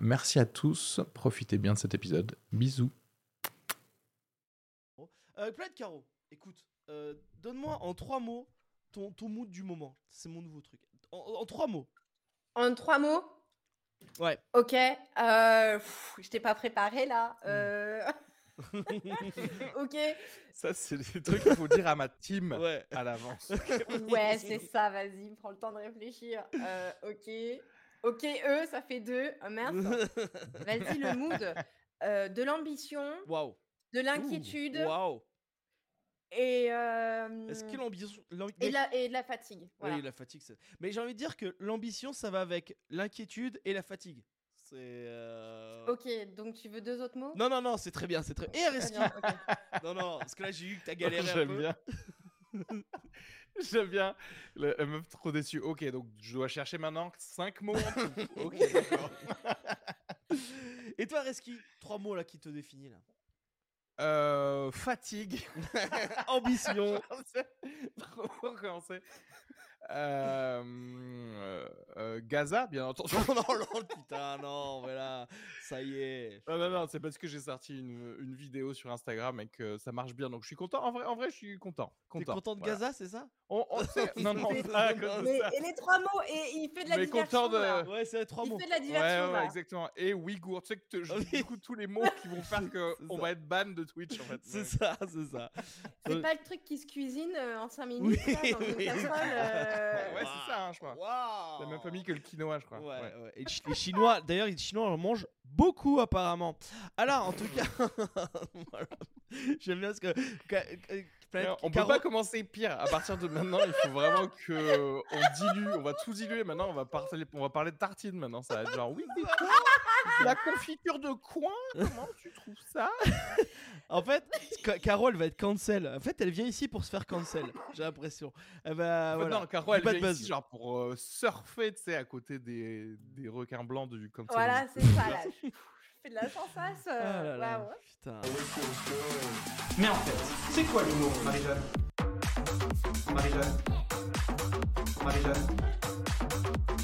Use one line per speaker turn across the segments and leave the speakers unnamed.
Merci à tous, profitez bien de cet épisode. Bisous.
Euh, Planète Caro, écoute, euh, donne-moi en trois mots ton, ton mood du moment. C'est mon nouveau truc. En, en trois mots.
En trois mots
Ouais.
Ok. Euh, pff, je t'ai pas préparé là. Euh, ok.
Ça, c'est des trucs qu'il faut dire à ma team
Ouais.
à l'avance.
Ouais, c'est ça, vas-y, prends le temps de réfléchir. Euh, ok. Ok, eux, ça fait deux. Oh, merde. Vas-y, le mood. Euh, de l'ambition,
Waouh.
de l'inquiétude
Waouh.
et, euh,
Est-ce que l'ambition. l'am-
et, de la, et de la fatigue. Voilà.
Oui, la fatigue. Mais j'ai envie de dire que l'ambition, ça va avec l'inquiétude et la fatigue. C'est. euh,
Ok, donc tu veux deux autres mots?
Non, non, non, c'est très bien, c'est très. Et
ok.
Non, non, parce que là, j'ai eu que t'as galéré un
J'aime
peu.
bien. J'aime bien. Le- La meuf trop déçue. Ok, donc je dois chercher maintenant 5 mots en tout. Ok, d'accord.
Et toi, Areski, trois mots là qui te définissent là?
Euh, fatigue.
Ambition.
Pour recommencer. Euh, euh, euh, Gaza, bien entendu.
non, non, non, putain, non, voilà, ça y est.
Non, non, non, c'est parce que j'ai sorti une, une vidéo sur Instagram et que ça marche bien. Donc je suis content. En vrai, en vrai je suis content.
T'es
content.
content de
Voilà.
Gaza, c'est ça?
On, on sait- Non, non,
Mais-
pas
Mais-
ça.
et les trois mots, et il fait de la
Mais
diversion.
content de-
là.
Ouais, c'est trois
Il
mots.
fait de la
Ouais,
diversion.
ouais,
là.
exactement. Et Ouïghour. Tu sais que je
Oui.
coup tous les mots qui vont faire que
C'est
on
ça.
va être ban de Twitch en fait.
C'est
Ouais.
ça, c'est ça.
C'est pas le truc qui se cuisine euh, en 5
Oui,
minutes là, dans une
oui.
casserole.
Ouais, c'est ça, hein, je crois.
Waouh.
La même famille que le quinoa, je crois.
Ouais,
Ouais.
ouais. Et les Chi- les Chinois, d'ailleurs, les Chinois en mangent beaucoup apparemment. Alors, en tout cas, voilà. j'aime bien ce que. Planète
on peut pas commencer pire. À partir de maintenant, il faut vraiment que on dilue. On va tout diluer. Maintenant, on va parler, on va parler de tartines. Maintenant, ça va être genre oui, mais quoi? La confiture de coin? Comment tu trouves ça?
En fait, Ca- Caro, elle va être cancel. En fait, elle vient ici pour se faire cancel. J'ai l'impression. Elle va.
En fait,
voilà.
Non, Caro, elle
Pas de
vient
buzz.
ici genre pour euh, surfer, tu sais, à côté des, des requins blancs du comme
Voilà, c'est ça là. Je fais de la sensation.
Ah là
euh,
là,
ouais, ouais.
Putain.
Mais en fait, c'est quoi l'humour, Marie-Jeanne Marie-Jeanne Marie-Jeanne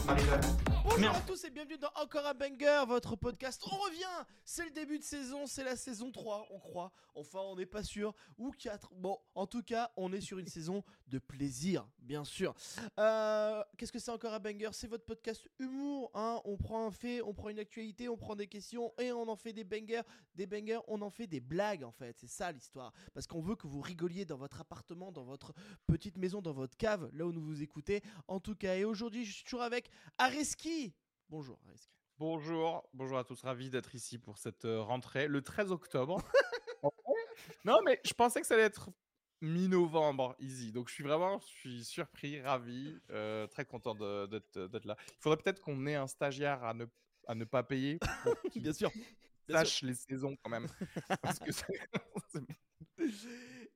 Marie-Jeanne
Bonjour à tous et dans Encore un Banger, votre podcast. On revient C'est le début de saison, c'est la saison 3, on croit. Enfin, on n'est pas sûr. Ou 4. Bon, en tout cas, on est sur une saison de plaisir, bien sûr. Euh, Qu'est-ce que c'est Encore un Banger? C'est votre podcast humour. Hein on prend un fait, on prend une actualité, on prend des questions et on en fait des bangers. Des bangers, on en fait des blagues en fait. C'est ça l'histoire. Parce qu'on veut que vous rigoliez dans votre appartement, dans votre petite maison, dans votre cave, là où nous vous écoutez. En tout cas, et aujourd'hui, je suis toujours avec Areski. Bonjour.
Bonjour, bonjour à tous, ravi d'être ici pour cette euh, rentrée le 13 octobre. non, mais je pensais que ça allait être mi-novembre, easy. Donc je suis vraiment, je suis surpris, ravi, euh, très content de- d'être là. Il faudrait peut-être qu'on ait un stagiaire à ne, à ne pas payer
Bien sûr. Bien sûr.
sache les saisons quand même. Parce que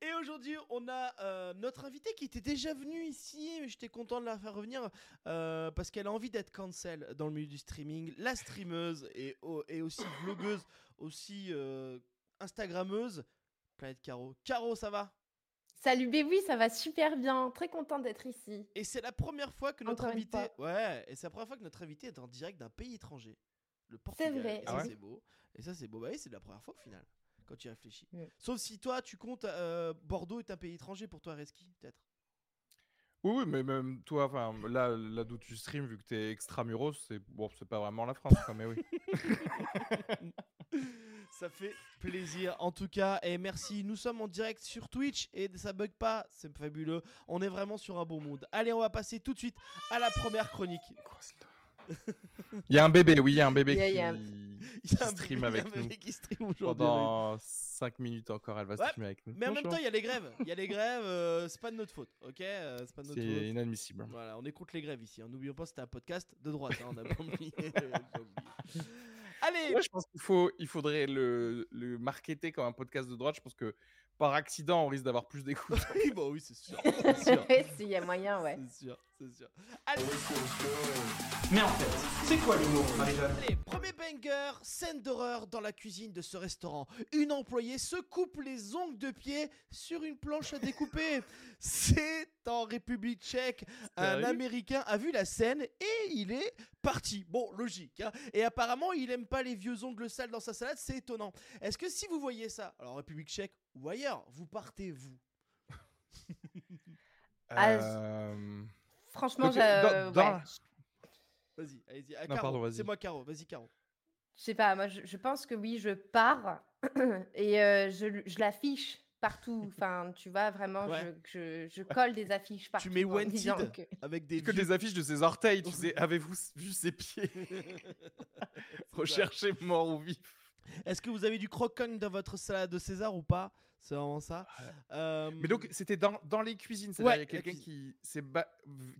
Et aujourd'hui, on a euh, notre invité qui était déjà venu ici, mais j'étais content de la faire revenir euh, parce qu'elle a envie d'être cancel dans le milieu du streaming, la streameuse et, au- et aussi vlogueuse, aussi euh, Instagrammeuse. Planète Caro. Caro, ça va?
Salut bébé, ça va super bien. Très contente d'être ici.
Et c'est la première fois que notre invité, ouais, et c'est la première fois que notre invité est en direct d'un pays étranger, le Portugal.
vrai,
Et
Ah
ça
ouais?
c'est beau. Et ça c'est beau. Bah oui, c'est la première fois au final, quand tu y réfléchis. Sauf si toi, tu comptes euh, Bordeaux est un pays étranger pour toi, Reski, peut-être.
Oui, oui, mais même toi, enfin, là, là d'où tu stream, vu que t'es extramuros, c'est bon, c'est pas vraiment la France, quoi, mais oui.
Ça fait plaisir en tout cas et merci. Nous sommes en direct sur Twitch et ça bug pas, c'est fabuleux. On est vraiment sur un bon mood. Allez, on va passer tout de suite à la première chronique.
Il y a un bébé, oui, il y a un bébé qui,
il y a un-
Il y a
qui
un
stream
bébé-
avec
un
nous.
bébé qui stream aujourd'hui.
Pendant 5 minutes encore, elle va
Ouais,
streamer avec nous.
Mais en même temps, il y a les grèves. Il y a les grèves, euh, c'est pas de notre faute, ok Euh, C'est pas de notre faute.
C'est inadmissible.
Voilà, on est contre les grèves ici. hein. N'oublions pas, c'était un podcast de droite. hein, on a pas oublié. Allez,
Moi, je pense qu'il faut, il faudrait le, le marketer comme un podcast de droite. Je pense que par accident, on risque d'avoir plus d'écoute.
oui, bah oui, c'est sûr. C'est sûr.
S'il y a moyen, ouais.
C'est sûr, c'est sûr. Allez,
Mais en fait, c'est quoi l'humour, Marie-Jeanne
allez, premier banger, scène d'horreur dans la cuisine de ce restaurant. Une employée se coupe les ongles de pied sur une planche à découper. C'est en République tchèque. Un Américain a vu la scène et il est parti. Bon, logique. hein. Et apparemment, il aime pas les vieux ongles sales dans sa salade. C'est étonnant. Est-ce que si vous voyez ça, alors en République tchèque ou ailleurs, vous partez vous?
Ah,
Euh,
Franchement,
Donc,
j'ai-
dans- dans-
ouais.
Vas-y, allez-y. Ah,
Non,
Caro,
pardon, vas-y.
C'est moi, Caro. Vas-y, Caro.
Je sais pas, moi je, je pense que oui, je pars et euh, je, je l'affiche partout. Enfin, tu vois, vraiment,
Ouais.
je, je, je colle des affiches partout.
mets
en
Wanted
que-
Avec des
que des affiches de ses orteils, tu sais. Avez-vous vu ses pieds? Recherchez mort ou vif.
Est-ce que vous avez du croquant dans votre salade de César ou pas? C'est vraiment ça. Euh,
Mais donc, c'était dans, dans les cuisines. C'est-à-dire,
Ouais,
il y a quelqu'un
cuisine.
qui, ba-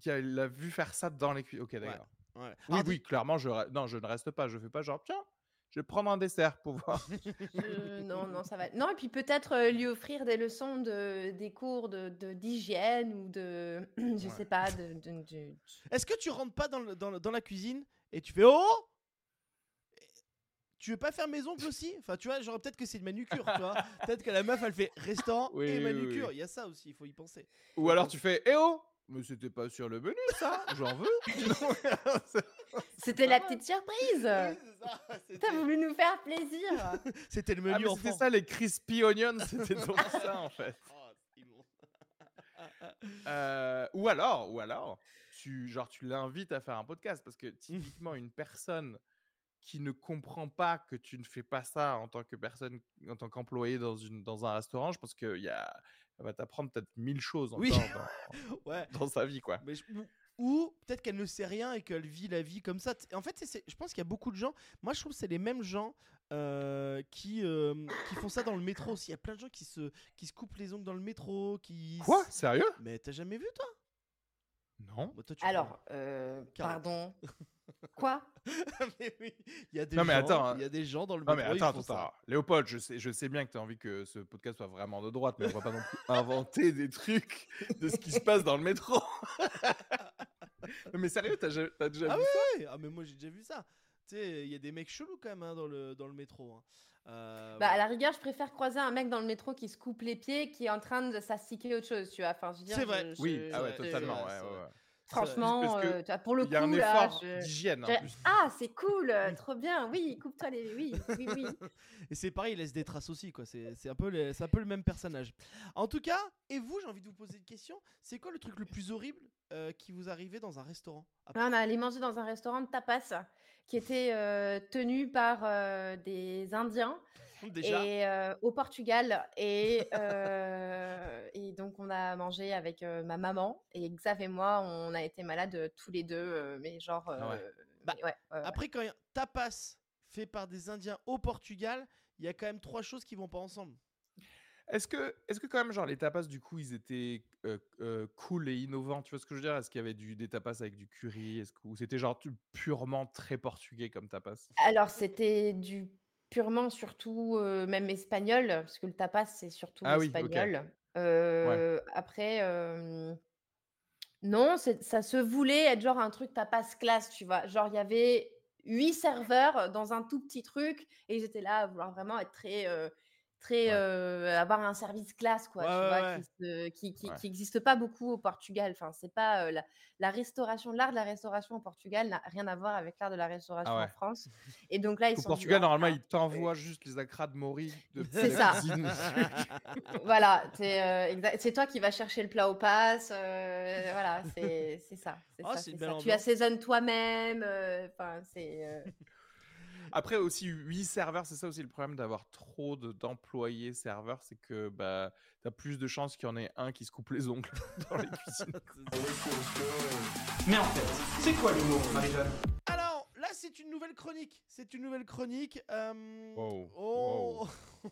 qui a, l'a vu faire ça dans les cuisines. Ok, d'accord.
ouais.
Oui,
Alors,
oui, clairement, je, non, je ne reste pas. Je fais pas genre, tiens, je vais prendre un dessert pour voir.
Euh, non, non, ça va. Non, et puis peut-être euh, lui offrir des leçons de, des cours de de- d'hygiène ou de, je
Ouais.
sais pas, de, de- de-
Est-ce que tu rentres pas dans, le- dans, le- dans la cuisine et tu fais Oh Tu veux pas faire mes ongles aussi Enfin, tu vois, genre peut-être que c'est une manucure, tu vois. Peut-être que la meuf, elle fait restaurant
Oui,
et
oui,
manucure.
oui.
Il y a ça aussi, il faut y penser.
Ou alors tu fais, eh oh Mais c'était pas sur le menu, ça J'en veux
C'était la petite surprise.
Oui,
T'as voulu nous faire plaisir.
C'était le
Ah,
menu enfant.
C'était ça, les crispy onions, c'était donc ça, en fait.
Oh.
Euh, ou alors, ou alors, tu, genre, tu l'invites à faire un podcast parce que typiquement, une personne qui ne comprend pas que tu ne fais pas ça en tant que personne, en tant qu'employé dans, une, dans un restaurant, je pense qu'il y a, elle va t'apprendre peut-être mille choses encore
Oui.
dans,
Ouais.
dans sa vie, quoi.
Mais je- ou ou peut-être qu'elle ne sait rien et qu'elle vit la vie comme ça. En fait, je pense qu'il y a beaucoup de gens. Moi, je trouve que c'est les mêmes gens euh, qui, euh, qui font ça dans le métro aussi. Il y a plein de gens qui se, qui se coupent les ongles dans le métro. Qui...
Quoi? Sérieux?
Mais t'as jamais vu, toi?
Non.
Bah, toi, tu
Alors, euh, pardon. Quoi?
Mais oui, il y a des
Non, mais
gens.
attends,
il y a des gens dans le
Non
métro.
mais
ils
attends, attends,
ça.
attends. Léopold, je sais, je sais bien que tu as envie que ce podcast soit vraiment de droite, mais on va pas non plus inventer des trucs de ce qui se passe dans le métro. Non, mais sérieux, t'as t'as déjà
Ah
vu
Ouais, Ah, mais moi, j'ai déjà vu ça. Tu sais, il y a des mecs chelous quand même hein, dans, le, dans le métro. hein. Euh,
Bah, à la rigueur, je préfère croiser un mec dans le métro qui se coupe les pieds, qui est en train de s'astiquer autre chose, tu vois. Enfin, je veux dire,
C'est vrai.
je-
Oui,
je-
ah ouais,
c'est-
totalement. ouais, ouais.
Franchement, euh, tu vois, pour le
Il y a un
coup, là,
effort
je-
d'hygiène en plus.
Ah, c'est cool, euh, trop bien. Oui, coupe-toi les. Oui, oui, oui.
Et c'est pareil, il laisse des traces aussi, quoi. C'est c'est un, peu le- c'est un peu le même personnage. En tout cas, et vous, j'ai envie de vous poser une question. C'est quoi le truc le plus horrible euh, qui vous arrivait dans un restaurant? Après-
On est allé manger dans un restaurant de tapas qui était euh, tenu par euh, des Indiens
Déjà,
et euh, au Portugal et, euh, et donc on a mangé avec ma maman et Xav et moi on a été malades tous les deux mais genre
Ah ouais.
Bah,
mais ouais,
après, quand il y a tapas fait par des Indiens au Portugal, il y a quand même trois choses qui vont pas ensemble.
Est-ce que, est-ce que quand même, genre, les tapas, du coup, ils étaient euh, euh, cool et innovants? Tu vois ce que je veux dire? Est-ce qu'il y avait du, des tapas avec du curry? Est-ce que, Ou c'était genre purement très portugais comme tapas?
Alors c'était du purement surtout euh, même espagnol parce que le tapas c'est surtout
Ah oui,
espagnol après non ça se voulait être genre un truc tapas classe tu vois? Genre il y avait huit serveurs dans un tout petit truc et ils étaient là à vouloir vraiment être très très
Ouais.
euh, avoir un service classe quoi
Ouais,
tu
ouais,
vois
ouais.
qui se- qui qui, pas beaucoup au Portugal enfin c'est pas euh, la, la restauration l'art de la restauration au Portugal n'a rien à voir avec l'art de la restauration
Ah ouais.
en France et donc là ils
Au
sont
Portugal,
dit,
normalement,
Ah,
ils t'envoient juste les acras de Maury de
C'est ça. voilà, c'est euh, c'est toi qui vas chercher le plat au pass. euh, voilà, c'est ça.
Ah,
ça. Tu assaisonnes toi-même. Enfin, c'est.
Après aussi, 8 serveurs, c'est ça aussi le problème d'avoir trop de- d'employés serveurs, c'est que bah, tu as plus de chances qu'il y en ait un qui se coupe les ongles dans les cuisines.
Mais en fait, c'est quoi l'humour, Marie-Jeanne?
Alors, c'est une nouvelle chronique. euh,
Wow,
oh.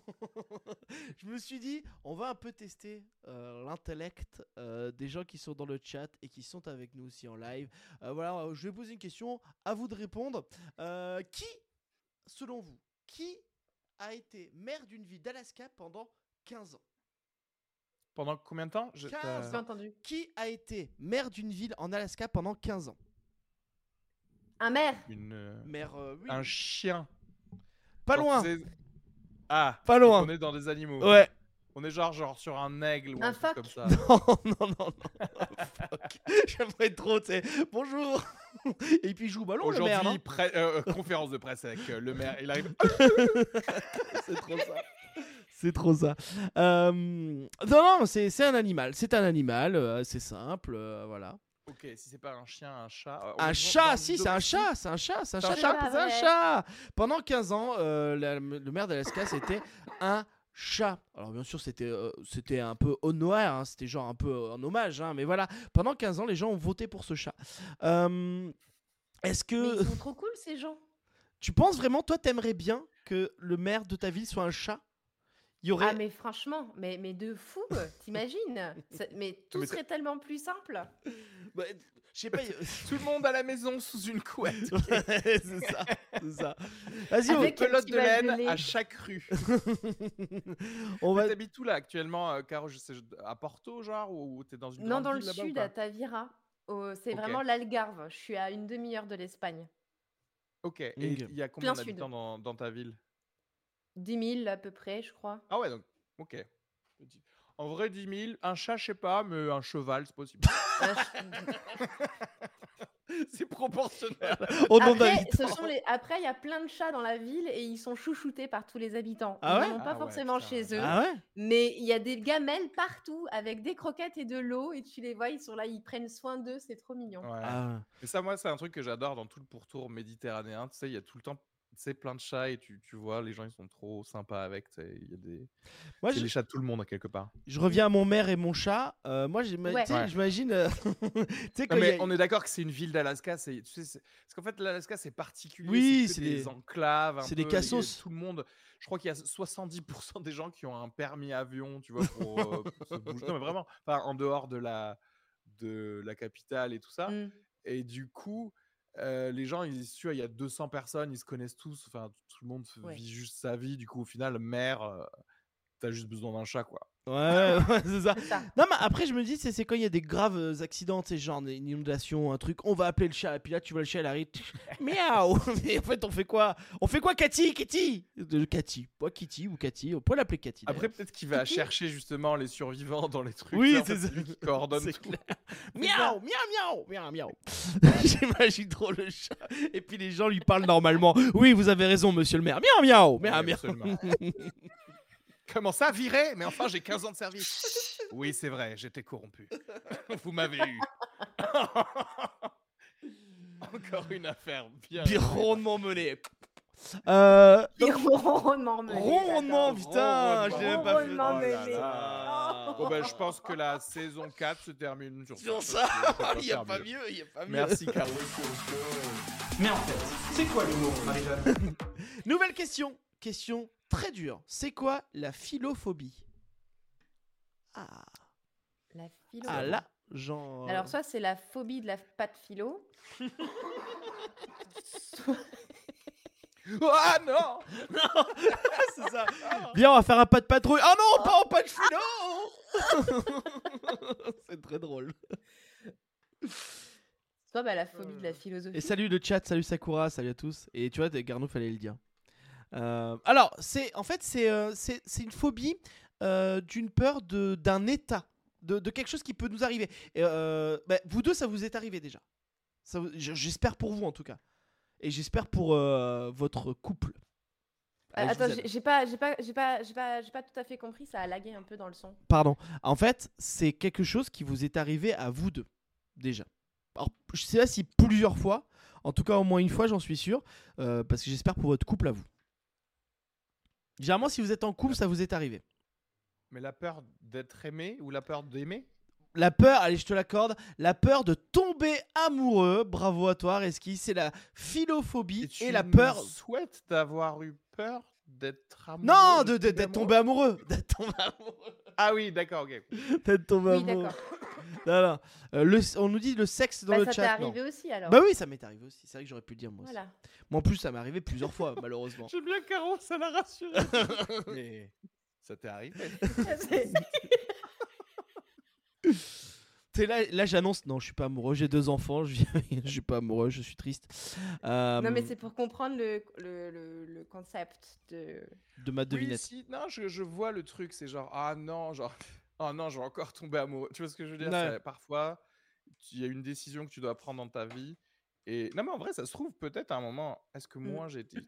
Je me suis dit, on va un peu tester euh, l'intellect euh, des gens qui sont dans le chat et qui sont avec nous aussi en live. Euh, voilà, je vais poser une question, à vous de répondre. Euh, qui, selon vous, qui a été maire d'une ville d'Alaska pendant 15 ans?
Pendant combien de temps? Je-
15
t'as-
J'ai pas entendu.
Qui a été maire d'une ville en Alaska pendant 15 ans?
Un maire.
une, euh,
Maire, euh, oui.
Un chien.
Pas loin,
Ah,
pas loin.
on est dans des animaux.
Ouais.
On est genre, genre sur un aigle ou
Un
un, truc
phoque.
comme ça.
Non, non, non, non. Fuck. J'aimerais trop, tu sais. Bonjour. Et puis il joue au ballon, le maire,
Aujourd'hui, pré- euh, conférence de presse avec euh, le maire. Il arrive.
C'est trop ça. C'est trop ça. Euh, Non, non, c'est c'est un animal. C'est un animal, euh, c'est simple, euh, voilà.
ok, si c'est pas un chien, un chat. euh,
Un chat, si, c'est un chat, c'est un chat, c'est un chat, c'est un chat. Pendant 15 ans, euh, la- le maire d'Alaska, c'était un chat. Alors bien sûr, c'était euh, c'était un peu au noir, hein, c'était genre un peu euh, en hommage, hein, mais voilà. Pendant 15 ans, les gens ont voté pour ce chat. Euh, Est-ce
Mais
que
ils sont trop cool ces gens.
tu penses vraiment, toi, t'aimerais bien que le maire de ta ville soit un chat? Il y aurait.
Ah mais franchement, mais, mais de fou, t'imagines? Ça- Mais tout
Mais
serait tellement plus simple.
Bah, je sais pas.
Tout le monde à la maison sous une couette.
c'est ça, c'est ça. Vas-y, on-
Avec
Pelote
petit
de laine
lait.
à chaque rue.
on va.
T'habites où là actuellement, euh, Caro? Je sais, À Porto, genre Ou t'es dans une
Non,
grande
dans le
ville là-bas ou
sud,
pas?
à Tavira. Au- C'est
Ok.
vraiment l'Algarve. Je suis à une demi-heure de l'Espagne.
Ok, et
Ok.
il y a combien
Plein sud.
d'habitants dans, dans ta ville?
10 000 à peu près, je crois.
Ah ouais, donc, ok. En vrai, 10 000, un chat, je sais pas, mais un cheval, c'est possible.
Euh,
c'est proportionnel.
Au nom
Après,
d'habitants.
ce sont les... Après, il y a plein de chats dans la ville et ils sont chouchoutés par tous les habitants.
Ah
ils
ouais
n'en ont pas
Ah ouais,
forcément
putain.
chez eux.
Ah ouais
Mais il y a des gamelles partout avec des croquettes et de l'eau et tu les vois, ils sont là, ils prennent soin d'eux, c'est trop mignon.
Ouais.
Ah.
Et ça, moi, c'est un truc que j'adore dans tout le pourtour méditerranéen. Tu sais, il y a tout le temps sais, plein de chats et tu, tu vois, les gens, ils sont trop sympas avec. Il y a des...
Moi,
c'est
je,
les chats de tout le monde, quelque part.
je reviens à mon maire et mon chat. Euh, moi, j'ima-
Ouais.
Ouais.
j'imagine. euh, a-
on est d'accord que c'est une ville d'Alaska. c'est- Tu sais, parce qu'en fait, l'Alaska, c'est particulier.
Oui,
c'est des
des-
enclaves.
c'est des cassos.
Tout le monde. Je crois qu'il y a 70% des gens qui ont un permis avion, tu vois, pour, euh, pour se bouger. Non, mais vraiment, enfin, en dehors de la, de la capitale et tout ça.
Mm.
Et du coup, euh, les gens, ils, vois, il y a 200 personnes, ils se connaissent tous. Enfin, tout le monde
Ouais.
vit juste sa vie. Du coup, au final, mère, t'as juste besoin d'un chat, quoi.
Ouais, ouais, c'est ça.
C'est ça.
Non, mais après, je me dis, c'est c'est quand il y a des graves euh, accidents, tu sais, genre une inondation, un truc, on va appeler le chat, et puis là, tu vois le chat, il arrive, miaou Mais en fait, on fait quoi? On fait quoi, Cathy? Kitty De Cathy, pas Kitty ou Cathy, on peut l'appeler Cathy.
Après, peut-être qu'il va chercher justement les survivants dans les trucs.
Oui, c'est ça.
lui qui coordonne
C'est
tout.
clair. Miaou, miaou, miaou, miaou, miaou. J'imagine trop le chat. Et puis les gens lui parlent normalement. Oui, vous avez raison, monsieur le maire. Miaou, miaou, miaou,
Oui,
miaou.
Comment ça, viré Mais enfin, j'ai 15 ans de service. Oui, c'est vrai, j'étais corrompu. Vous m'avez eu. Encore une affaire bien.
Puis rondement mené. Euh,
rondement
Rondement, putain, je l'ai même pas fait.
Oh là
mené.
là. Bon, ben, je pense que la saison 4 se termine sur
Sur
ça.
il n'y a pas
mieux.
mieux, il n'y a pas mieux.
Merci, Caro.
Mais en fait, c'est quoi l'humour, Marie-Jeanne?
Nouvelle question. Question très dure. C'est quoi la philophobie? Ah,
La philo.
ah là, genre.
Alors soit c'est la phobie de la pâte philo.
Ah non
c'est ça. Viens, on va faire un pas de patrouille. Ah non, pas en pas de philo C'est très drôle.
Soit bah, la phobie de la philosophie.
Et salut le chat, salut Sakura, salut à tous. Et tu vois, Garnou, fallait le dire. Euh, alors, c'est en fait, c'est euh, une phobie euh, d'une peur d'un état, de, de quelque chose qui peut nous arriver. Et, bah, vous deux, ça vous est arrivé déjà. J'espère pour vous en tout cas. Et j'espère pour votre couple.
Euh, attends, j'ai pas, j'ai pas, j'ai pas, j'ai pas, pas tout à fait compris. Ça a lagué un peu dans le son.
Pardon. En fait, c'est quelque chose qui vous est arrivé à vous deux, déjà. Alors, je sais pas si plusieurs fois, en tout cas au moins une fois, j'en suis sûr, euh, parce que j'espère pour votre couple à vous. Généralement, si vous êtes en couple, ça vous est arrivé.
Mais la peur d'être aimé ou la peur d'aimer?
La peur, allez, je te l'accorde. La peur de tomber amoureux. Bravo à toi, Reski. C'est la philophobie et, la peur.
souhaite d'avoir eu peur d'être amoureux.
Non, de- de- d'être tombé amoureux. D'être tombé amoureux.
Ah oui, d'accord, ok.
D'être tombé
Oui,
amoureux. Non, non. Euh, le- on nous dit le sexe dans
Bah,
le
ça t'est
chat. non.
arrivé aussi alors.
Bah oui, ça m'est arrivé aussi. C'est vrai que j'aurais pu le dire moi.
Voilà.
Moi en plus, ça m'est arrivé plusieurs fois, malheureusement.
J'aime bien Caro, ça l'a rassuré.
Mais
ça t'est arrivé.
C'est-
t'es là, là j'annonce. Non, je suis pas amoureux. J'ai deux enfants. Je, je suis pas amoureux. Je suis triste. Euh,
non, mais c'est pour comprendre le, le, le, le concept de.
de ma
Oui,
devinette.
si, non, je, je vois le truc, c'est genre, ah non, genre, oh non, je vais encore tomber amoureux. Tu vois ce que je veux dire? Parfois, il y a une décision que tu dois prendre dans ta vie. Et non, mais en vrai, ça se trouve peut-être à un moment. Est-ce que
Mm.
moi j'ai été,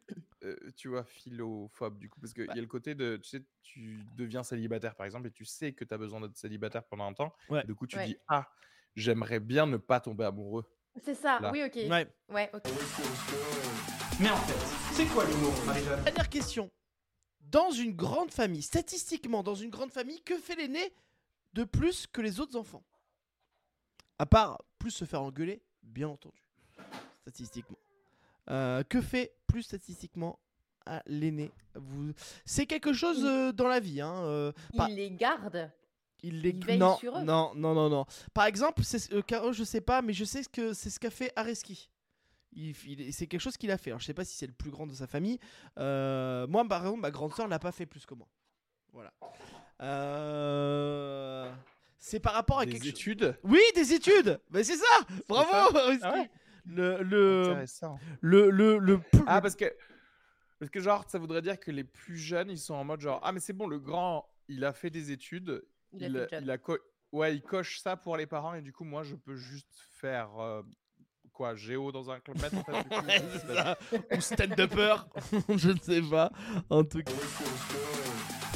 euh, tu vois, philophobe du coup? Parce qu'il
Bah.
y a le côté de, tu sais, tu deviens célibataire par exemple et tu sais que tu as besoin d'être célibataire pendant un temps.
Ouais.
Et du coup, tu
Ouais.
dis, ah, j'aimerais bien ne pas tomber amoureux.
C'est ça,
Là.
oui, ok.
Ouais.
Ouais, ok.
Mais en fait, c'est quoi l'humour, Marie-Jeanne?
Dernière question. Dans une grande famille, statistiquement, dans une grande famille, que fait l'aîné de plus que les autres enfants? À part plus se faire engueuler, bien entendu. Statistiquement. Euh, que fait plus statistiquement à l'aîné? Vous... C'est quelque chose euh, dans la vie. Hein, euh, pas-
Il les garde.
il les
il
non,
sur eux.
non, non, non, non. Par exemple, c'est euh, Caro, je sais pas, mais je sais que c'est ce qu'a fait Areski. Il, il- c'est quelque chose qu'il a fait. Alors, je sais pas si c'est le plus grand de sa famille. Euh, moi, par exemple, ma grande sœur l'a pas fait plus que moi. Voilà. Euh, C'est par rapport à
Des
quelque chose.
études
Oui, des études. Mais c'est ça. Bravo.
Ah ouais
Le le, le le
Ah, parce que, parce que genre, ça voudrait dire que les plus jeunes, ils sont en mode genre, ah, mais c'est bon, le grand, il a fait des études,
Il a
il, a-
le job.
il a co- ouais, il coche ça pour les parents, et du coup, moi, je peux juste faire euh, quoi, géo dans un club.
Ou stand-upper. je ne sais pas. En tout cas.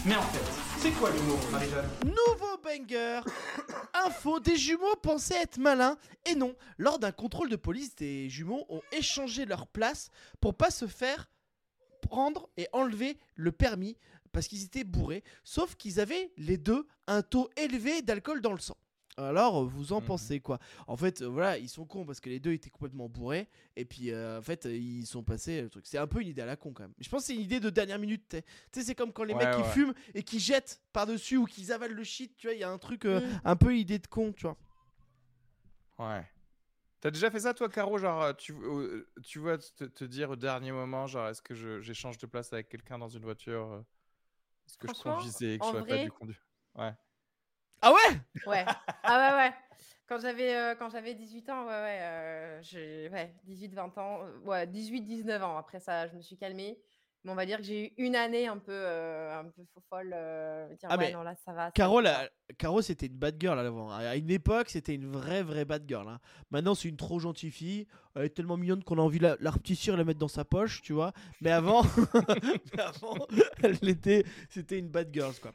Mais en fait, c'est quoi l'humour, Marie-Jeanne?
Nouveau banger Info, des jumeaux pensaient être malins et non. Lors d'un contrôle de police, des jumeaux ont échangé leur place pour pas se faire prendre et enlever le permis parce qu'ils étaient bourrés. Sauf qu'ils avaient les deux un taux élevé d'alcool dans le sang. Alors, vous en
Mhm.
pensez quoi? En fait, euh, voilà, ils sont cons parce que les deux étaient complètement bourrés et puis euh, en fait, euh, ils sont passés le truc. C'est un peu une idée à la con quand même. Je pense que c'est une idée de dernière minute. Tu sais, c'est comme quand les
Ouais,
mecs qui fument et qui jettent par-dessus ou qui avalent le shit, tu vois, il y a un truc euh,
Mm.
un peu idée de con, tu vois.
Ouais. T'as déjà fait ça, toi, Caro? Genre, tu, tu vois, te, te dire au dernier moment, genre, est-ce que je- j'échange de place avec quelqu'un dans une voiture Est-ce que je conduisais et que je n'aurais pas dû conduire Ouais.
Ah ouais?
Ouais. Ah ouais, ouais. Quand j'avais euh, quand j'avais 18 ans, ouais, ouais, euh, j'ai ouais, 18, 20 ans, euh, ouais, 18, 19 ans. Après ça, je me suis calmée. Mais on va dire que j'ai eu une année un peu, euh, un peu folle. dire,
Ah,
ouais,
mais
non, là, ça va. ça
Caro,
va.
la- Caro c'était une bad girl à l'avant. À une époque, c'était une vraie, vraie bad girl. hein. Maintenant, c'est une trop gentille fille. Elle est tellement mignonne qu'on a envie de la, la repetir et la mettre dans sa poche, tu vois. Mais avant, mais avant elle était, c'était une bad girl, quoi.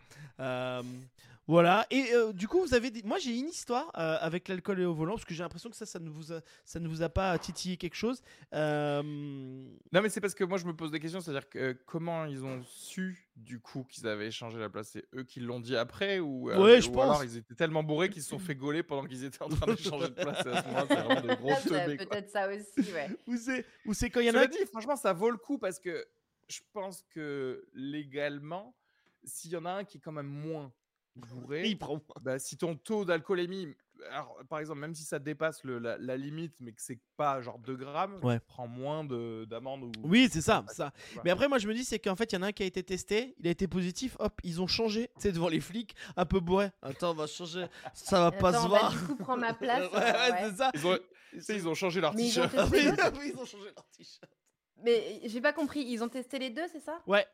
Voilà. Et euh, du coup, vous avez dit, moi j'ai une histoire euh, avec l'alcool et au volant parce que j'ai l'impression que ça, ça ne vous a, ça ne vous a pas titillé quelque chose. Euh,
Non, mais c'est parce que moi, je me pose des questions. C'est-à-dire que euh, comment ils ont su, du coup, qu'ils avaient échangé la place? C'est eux qui l'ont dit après Ou, euh,
Ouais, je
ou
pense.
alors ils étaient tellement bourrés qu'ils se sont fait gauler pendant qu'ils étaient en train d'échanger de place. Et à ce moment-là, c'est vraiment des gros
c'est
teubés, quoi.
Peut-être ça aussi, ouais.
Ou c'est, ou c'est quand il y en a.
dit, franchement, ça vaut le coup parce que je pense que légalement, s'il y en a un qui est quand même moins bourré,
Il prend.
bah, si ton taux d'alcoolémie, alors, par exemple, même si ça dépasse le- la, la limite, mais que c'est pas genre 2 grammes,
Ouais.
tu prends moins de- d'amende ou.
Oui, c'est ça, ça. Mais après, moi, je me dis, c'est qu'en fait, il y en a un qui a été testé, il a été positif, hop, ils ont changé, tu sais, devant les flics, un peu bourré. Attends, on va changer, ça va pas
Attends,
se
va
voir.
du coup prendre ma place.
ouais, ouais,
ouais.
c'est ça.
Ils ont, ils changé leur t-shirt.
oui, ils ont changé leur t-shirt.
Mais j'ai pas compris, ils ont testé les deux, c'est ça?
Ouais,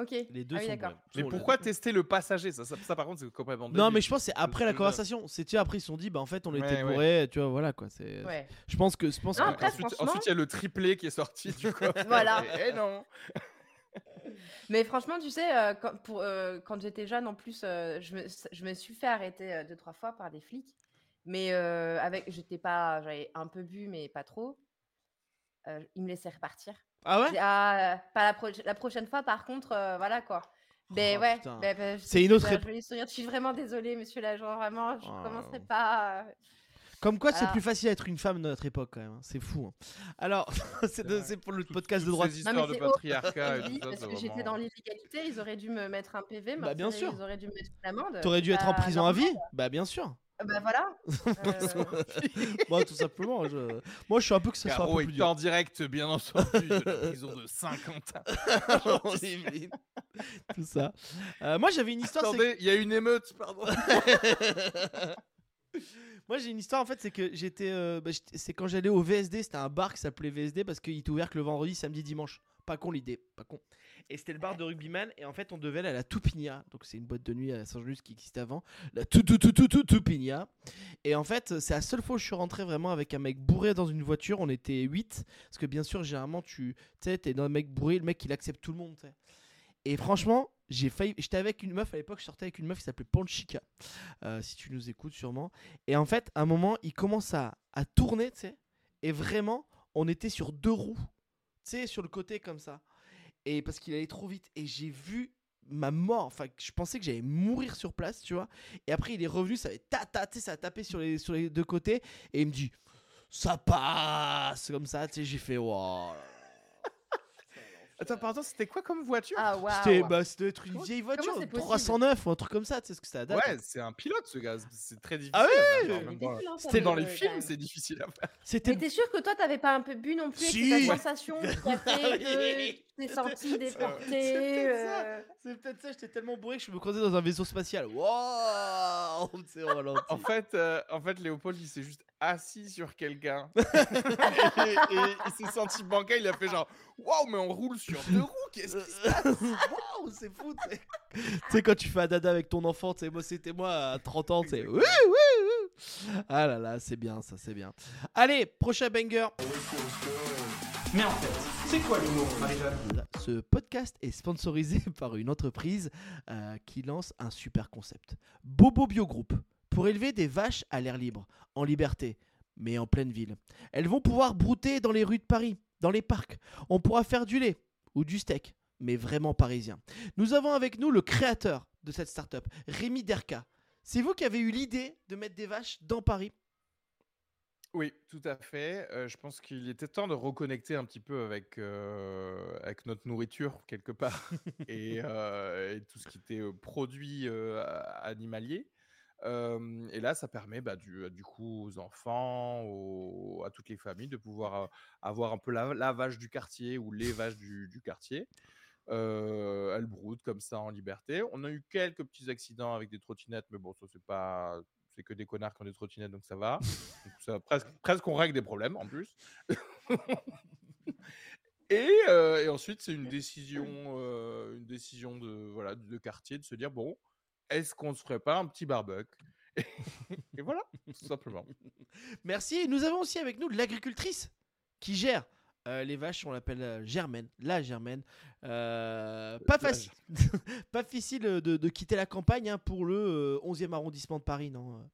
Ok.
les deux
ah oui,
sont
d'accord.
Mais
Sont
pourquoi tester le passager? Ça, ça, ça, par contre, c'est complètement
Non, mais je pense que c'est après la conversation. C'est, tu après, ils se sont dit, bah, en fait, on était
ouais.
bourrés, tu vois, voilà, quoi. C'est...
Ouais.
Je pense que. Je pense
Non,
que-
après,
Ensuite,
franchement-
ensuite, il y a le triplé qui est sorti du coffre.
Voilà.
Et, eh non.
Mais franchement, tu sais, euh, quand, pour, euh, quand j'étais jeune, en plus, euh, je, me, je me suis fait arrêter euh, deux, trois fois par des flics. Mais euh, avec, j'étais pas, j'avais un peu bu, mais pas trop. Euh, ils me laissaient repartir.
Ah ouais?
Dis, ah, pas la, pro- la prochaine fois, par contre, euh, voilà quoi. Ben
Oh,
ouais, ben, ben,
C'est une autre
je- suis vraiment désolée, monsieur l'agent. Vraiment, je
Oh.
commencerai pas.
Comme quoi, c'est plus facile d'être une femme de notre époque quand même. hein. C'est fou. hein. Alors, c'est de- pour le podcast de droite.
Ces
Non, mais
histoires de
c'est
patriarcat et tout ça,
parce que j'étais
vraiment-
dans l'illégalité, ils auraient dû me mettre un PV.
Bah, bien sûr.
Ils auraient dû me mettre une amende.
T'aurais dû être en prison à vie Bah bien sûr.
Bah voilà. Euh,
Moi tout simplement, je... moi je suis un peu que ce soit un peu plus dur.
en direct, bien entendu, de la prison de Saint-Quentin.
Tout ça. Euh, moi j'avais une histoire.
Attendez, il y a une émeute, pardon.
Moi j'ai une histoire en fait, c'est que j'étais, euh, bah, c'est quand j'allais au VSD, c'était un bar qui s'appelait VSD parce qu'il était ouvert que le vendredi, samedi, dimanche. Pas con l'idée, pas con. Et c'était le bar de rugbyman et en fait on devait aller à la Tupinia, donc c'est une boîte de nuit à Saint-Just qui existait avant, la tout. Et en fait c'est la seule fois où je suis rentré vraiment avec un mec bourré dans une voiture. On était 8 parce que bien sûr généralement tu, sais, t'es dans un mec bourré, le mec il accepte tout le monde. Et franchement j'ai failli, j'étais avec une meuf à l'époque, je sortais avec une meuf qui s'appelait Panchika, euh, si tu nous écoutes sûrement. Et en fait, à un moment, il commence à, tourner, tu sais. Et vraiment, on était sur deux roues, tu sais, sur le côté comme ça. Et parce qu'il allait trop vite. Et j'ai vu ma mort. Enfin, je pensais que j'allais mourir sur place, tu vois. Et après, il est revenu, ça avait ça a tapé sur les, sur les deux côtés. Et il me dit, ça passe comme ça, tu sais. J'ai fait, wow.
Attends, pardon, c'était quoi comme voiture?
Ah waouh.
C'était bah, ça être une
Comment-
vieille
comment
voiture,
c'est possible?
309 ou un truc comme ça, tu sais ce que c'était à date.
Ouais, c'est un pilote ce gars, c'est très difficile.
Ah ouais,
même
hein,
C'était
Dans les
euh,
films, c'est difficile à faire.
C'était
Mais t'es sûr que toi, t'avais pas un peu bu non plus et
Si.
sensation t'es senti déporté
C'était ça.
euh,
C'est peut-être ça, j'étais tellement bourré que je me croisais dans un vaisseau spatial. Waouh C'est ralenti.
En fait, euh, en fait, Léopold, il s'est juste assis sur quelqu'un. et, et il s'est senti bancal, il a fait genre Waouh, mais on roule sur deux roues, qu'est-ce qui se passe?
Waouh, c'est fou, tu sais. Tu sais, quand tu fais un dada avec ton enfant, tu sais, moi c'était moi à 30 ans, tu sais. Oui, oui, oui. Ah là là, c'est bien, ça, c'est bien. Allez, prochain banger.
Mais en fait, c'est quoi l'humour, Marie-Jeanne
Ce podcast est sponsorisé par une entreprise euh, qui lance un super concept. Bobo Bio Group. Pour élever des vaches à l'air libre, en liberté, mais en pleine ville. Elles vont pouvoir brouter dans les rues de Paris, dans les parcs. On pourra faire du lait ou du steak, mais vraiment parisien. Nous avons avec nous le créateur de cette start-up, Rémi Derka. C'est vous qui avez eu l'idée de mettre des vaches dans Paris?
Oui, tout à fait. Euh, je pense qu'il était temps de reconnecter un petit peu avec, euh, avec notre nourriture, quelque part, et, euh, et tout ce qui était produit animalier. Et là, ça permet bah, du, du coup aux enfants, aux- à toutes les familles de pouvoir avoir un peu la, la vache du quartier ou les vaches du, du quartier. Euh, elles broutent comme ça en liberté. On a eu quelques petits accidents avec des trottinettes, mais bon, ça c'est pas, que des connards qui ont des trottinettes, donc ça va. Ça, presque, presque on règle des problèmes en plus. et, euh, et ensuite, c'est une décision, euh, une décision de, voilà, de quartier de se dire bon, est-ce qu'on se ferait pas un petit barbecue? Et, voilà, tout simplement.
Merci. Nous avons aussi avec nous l'agricultrice qui gère euh, les vaches. On l'appelle euh, Germaine, la Germaine. Euh, pas, facile, pas facile de, de quitter la campagne hein, pour le euh, 11e arrondissement de Paris, non,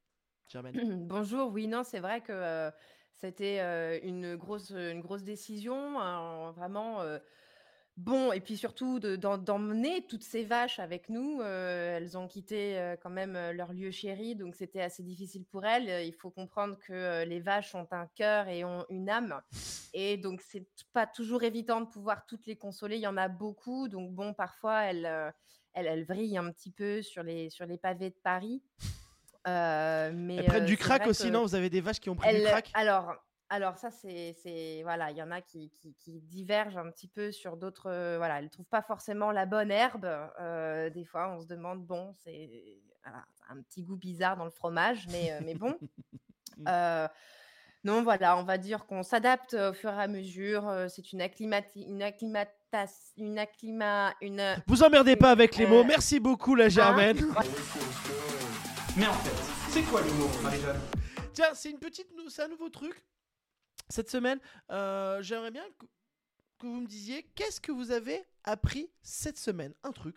Germaine?
Bonjour, oui, non, c'est vrai que euh, c'était euh, une grosse, une grosse décision, hein, vraiment. Bon, et puis surtout de- d'emmener toutes ces vaches avec nous. euh, elles ont quitté euh, quand même euh, leur lieu chéri, donc c'était assez difficile pour elles. Il faut comprendre que les vaches ont un cœur et ont une âme. Et donc, c'est pas toujours évident de pouvoir toutes les consoler. Il y en a beaucoup. Donc, bon, parfois, elles, euh, elles, elles vrillent un petit peu sur les, sur les pavés de Paris. Mais
Elles prennent du crack aussi, non? Vous avez des vaches qui ont pris du
elles-
crack?
alors, alors ça, c'est, c'est, voilà, il y en a qui, qui, qui divergent un petit peu sur d'autres, euh, voilà, elles trouvent pas forcément la bonne herbe. euh, des fois, on se demande, bon, c'est voilà, un petit goût bizarre dans le fromage, mais, euh, mais bon. Euh, non, voilà, on va dire qu'on s'adapte au fur et à mesure. C'est une acclimati, une acclimatation, une acclima, une.
Vous emmerdez pas avec les mots.
Euh,
Merci beaucoup, la Germaine.
Mais en fait, c'est quoi l'humour, Marie-Jeanne?
Tiens, c'est une petite, c'est un nouveau truc. Cette semaine, euh, j'aimerais bien que, que vous me disiez qu'est-ce que vous avez appris cette semaine? Un truc.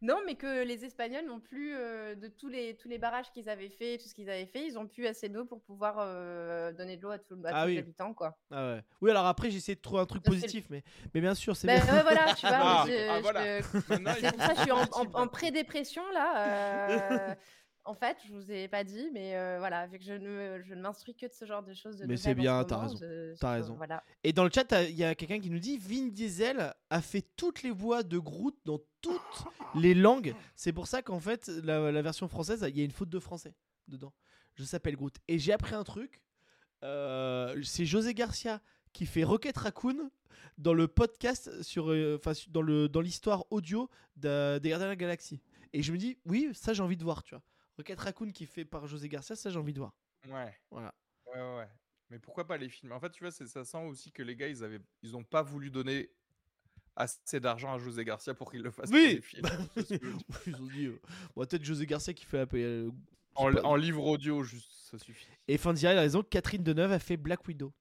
Non, mais que les Espagnols n'ont plus euh, de tous les, tous les barrages qu'ils avaient fait, tout ce qu'ils avaient fait, ils ont plus assez d'eau pour pouvoir euh, donner de l'eau à, tout, à
Ah
tous
oui.
les habitants, quoi.
Ah ouais. Oui, alors après, j'ai essayé de trouver un truc
Ça,
positif, mais, mais bien sûr, c'est
Ben
bien.
ouais, voilà, tu vois.
Ah, ah, voilà.
C'est pour ça que je suis en, en-
positif.
en pré-dépression là. euh, en fait, je vous ai pas dit, mais euh, voilà, vu que je ne, je ne m'instruis que de ce genre de choses. De
Mais c'est
en ce
bien, t'as raison,
je-
raison.
Voilà.
Et dans le chat, il y a quelqu'un qui nous dit Vin Diesel a fait toutes les voix de Groot dans toutes les langues. C'est pour ça qu'en fait, la, la version française, il y a une faute de français dedans. Je s'appelle Groot. Et j'ai appris un truc. euh, c'est José Garcia qui fait Rocket Raccoon dans le podcast sur, euh, dans le dans l'histoire audio de- des Gardiens de la Galaxie. Et je me dis, oui, ça j'ai envie de voir, tu vois. Rocket Raccoon qui fait par José Garcia, ça j'ai envie de voir.
Ouais.
Voilà.
Ouais, ouais. Mais pourquoi pas les films? En fait, tu vois, ça sent aussi que les gars, ils avaient, ils ont pas voulu donner assez d'argent à José Garcia pour qu'il le fasse pour
Oui.
les films.
Ils ont dit, euh, bon, peut-être José Garcia qui fait appeler. euh,
en,
pas-
en livre audio, juste, ça suffit.
Et Fanzira il a raison, Catherine Deneuve a fait Black Widow.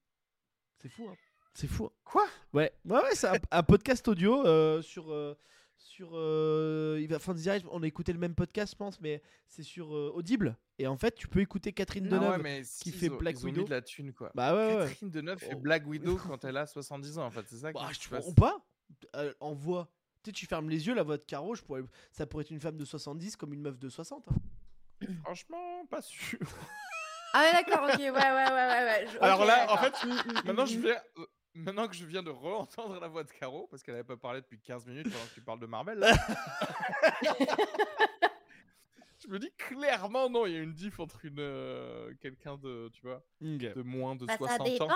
C'est fou, hein C'est fou. hein.
Quoi?
Ouais, ouais, ouais c'est un, un podcast audio euh, sur. euh, sur euh, il va, Fanzira, on a écouté le même podcast, je pense, mais c'est sur euh, Audible. Et en fait, tu peux écouter Catherine Deneuve.
ouais,
qui fait
ont-
Black
ils ont mis
Widow.
de la thune, quoi.
Bah ouais, ouais.
Catherine Deneuve fait
Oh.
Black Widow quand elle a 70 ans, en fait. C'est ça
Bah, je pas Euh, En voix. Tu sais, tu fermes les yeux, la voix de Caro, je pourrais, ça pourrait être une femme de 70 comme une meuf de 60. hein.
Franchement, pas sûr.
Ah ouais, d'accord, ok, ouais, ouais, ouais, ouais. je-
Alors là, en fait, Maintenant, je
mm.
Maintenant que je viens de re-entendre la voix de Caro, parce qu'elle n'avait pas parlé depuis 15 minutes pendant que tu parles de Marvel, là. je me dis clairement, non, il y a une diff entre une euh, quelqu'un de, tu vois, de moins de
Bah, ça
60 ans.
dépend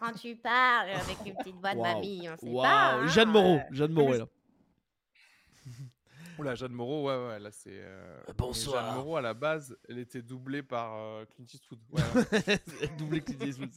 quand tu parles avec une petite voix de mamie, on sait
Waouh,
pas. hein,
Jeanne Moreau,
euh.
Jeanne Moreau est là.
Oula, Jeanne Moreau, ouais, ouais, là c'est. euh, mais
Bonsoir.
Jeanne Moreau, à la base, elle était doublée par euh, Clint Eastwood. Ouais, ouais.
Doublé Clint Eastwood.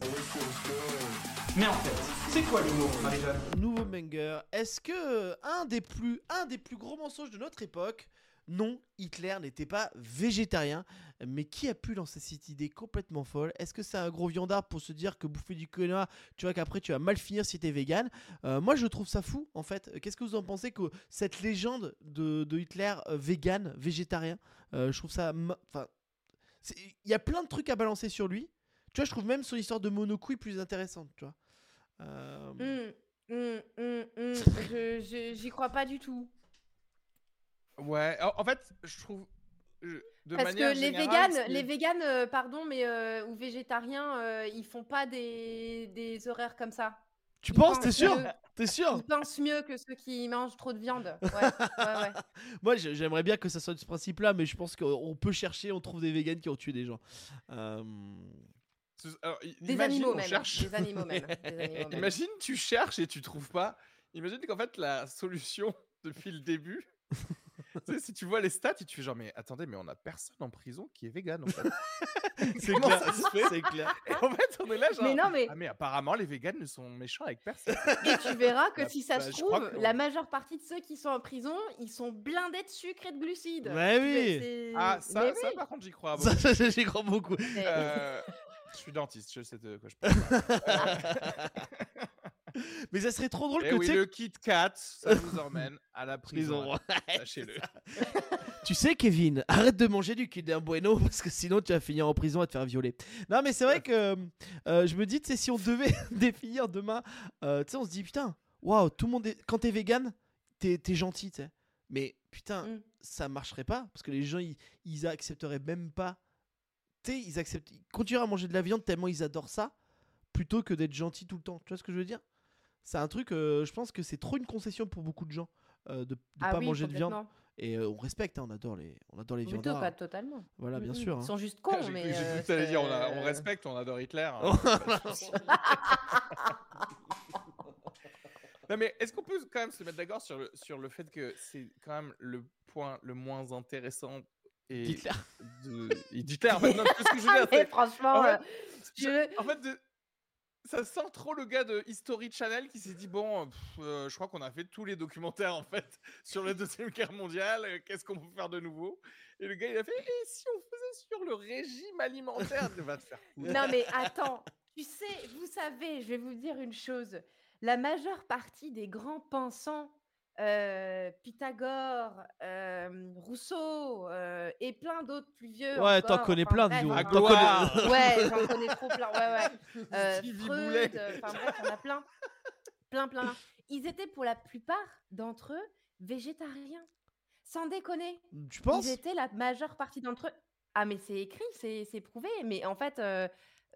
Mais en fait, c'est quoi l'humour, Marie-Jeanne?
Nouveau banger. Est-ce que euh, un des plus un des plus gros mensonges de notre époque non, Hitler n'était pas végétarien, mais qui a pu lancer cette idée complètement folle? Est-ce que c'est un gros viandard pour se dire que bouffer du quinoa, tu vois qu'après tu vas mal finir si t'es vegan? Euh, Moi je trouve ça fou en fait. Qu'est-ce que vous en pensez que cette légende de, Hitler euh, vegan, végétarien euh, Je trouve ça... Enfin, il y a plein de trucs à balancer sur lui. Tu vois, je trouve même son histoire de monocouille plus intéressante, tu vois. Euh,
hum, je- je- J'y crois pas du tout.
Ouais, en, fait, je trouve. de
Parce que les
générale,
véganes, les véganes, euh, pardon, mais euh, ou végétariens, euh, ils font pas des, des horaires comme ça.
Tu
Ils
penses, t'es sûr?
mieux.
T'es sûr?
Ils pensent mieux que ceux qui mangent trop de viande. Ouais, ouais, ouais.
Moi, j'ai- j'aimerais bien que ça soit de ce principe-là, mais je pense qu'on peut chercher, on trouve des végans qui ont tué des gens. Euh,
ce- alors, i-
Des
imagine,
animaux
on
même.
cherche-
Des animaux même. des animaux même.
Imagine, tu cherches et tu trouves pas. Imagine qu'en fait, la solution depuis le début. Tu sais, si tu vois les stats, et tu fais genre, mais attendez, mais on a personne en prison qui est vegan en fait.
C'est clair,
ça se fait?
c'est clair.
Et en fait, on est là genre.
Mais non, mais
Ah, mais apparemment, les véganes ne sont méchants avec personne.
et tu verras que
Bah,
si ça
bah,
se trouve, la majeure partie de ceux qui sont en prison, ils sont blindés de sucre et de glucides.
Ouais, oui.
Ah, ça,
Mais
ça
oui.
par contre, j'y crois.
Ça,
beaucoup.
ça, j'y crois beaucoup.
Mais-
Euh, je suis dentiste, je sais de quoi je parle.
Mais ça serait trop drôle
Et
que
Eh oui,
tu sais-
le Kit Kat, ça vous emmène à la prison.
prison.
Sachez-le.
Tu sais, Kevin, arrête de manger du Kinder Bueno parce que sinon tu vas finir en prison à te faire violer. Non, mais c'est vrai que euh, je me dis, tu sais, si on devait définir demain, euh, tu sais, on se dit, putain, waouh, tout le monde est. Quand t'es vegan, t'es t'es gentil, tu sais. Mais putain,
Mm.
ça marcherait pas parce que les gens, ils, ils accepteraient même pas. Tu sais, ils acceptent. Ils continueraient à manger de la viande tellement ils adorent ça plutôt que d'être gentils tout le temps. Tu vois ce que je veux dire? C'est un truc, euh, je pense que c'est trop une concession pour beaucoup de gens euh, de ne
Ah
pas
oui,
manger de viande. Et euh, on respecte, hein, on adore les, on adore les viandards.
pas totalement.
Voilà, bien
Mm, mm.
sûr.
Ils
hein.
sont juste
Ah,
cons,
J'ai
mais.
j'ai
euh,
cru que dire on, a- on respecte, on adore Hitler. hein. Non mais est-ce qu'on peut quand même se mettre d'accord sur le, sur le fait que c'est quand même le point le moins intéressant et
Hitler.
de d'Hitler maintenant tout ce que je veux dire
franchement,
en fait,
je-
en fait de- ça sent trop le gars de History Channel qui s'est dit bon euh, je crois qu'on a fait tous les documentaires en fait sur la deuxième guerre mondiale euh, qu'est-ce qu'on peut faire de nouveau? Et le gars il a fait et si on faisait sur le régime alimentaire? Va te faire.
Non mais attends, tu sais, vous savez, je vais vous dire une chose. La majeure partie des grands pensants euh, Pythagore, euh, Rousseau euh, et plein d'autres plus vieux.
Ouais, t'en connais
Enfin,
plein,
bref,
dis donc.
Gloire.
connais-
Ouais, j'en connais trop plein. Ouais, ouais. Euh, Freud, euh, enfin bref, il y en a plein. Plein, plein. Ils étaient pour la plupart d'entre eux végétariens. Sans déconner.
Tu penses?
Ils étaient la majeure partie d'entre eux. Ah, mais c'est écrit, c'est c'est prouvé. Mais en fait, euh,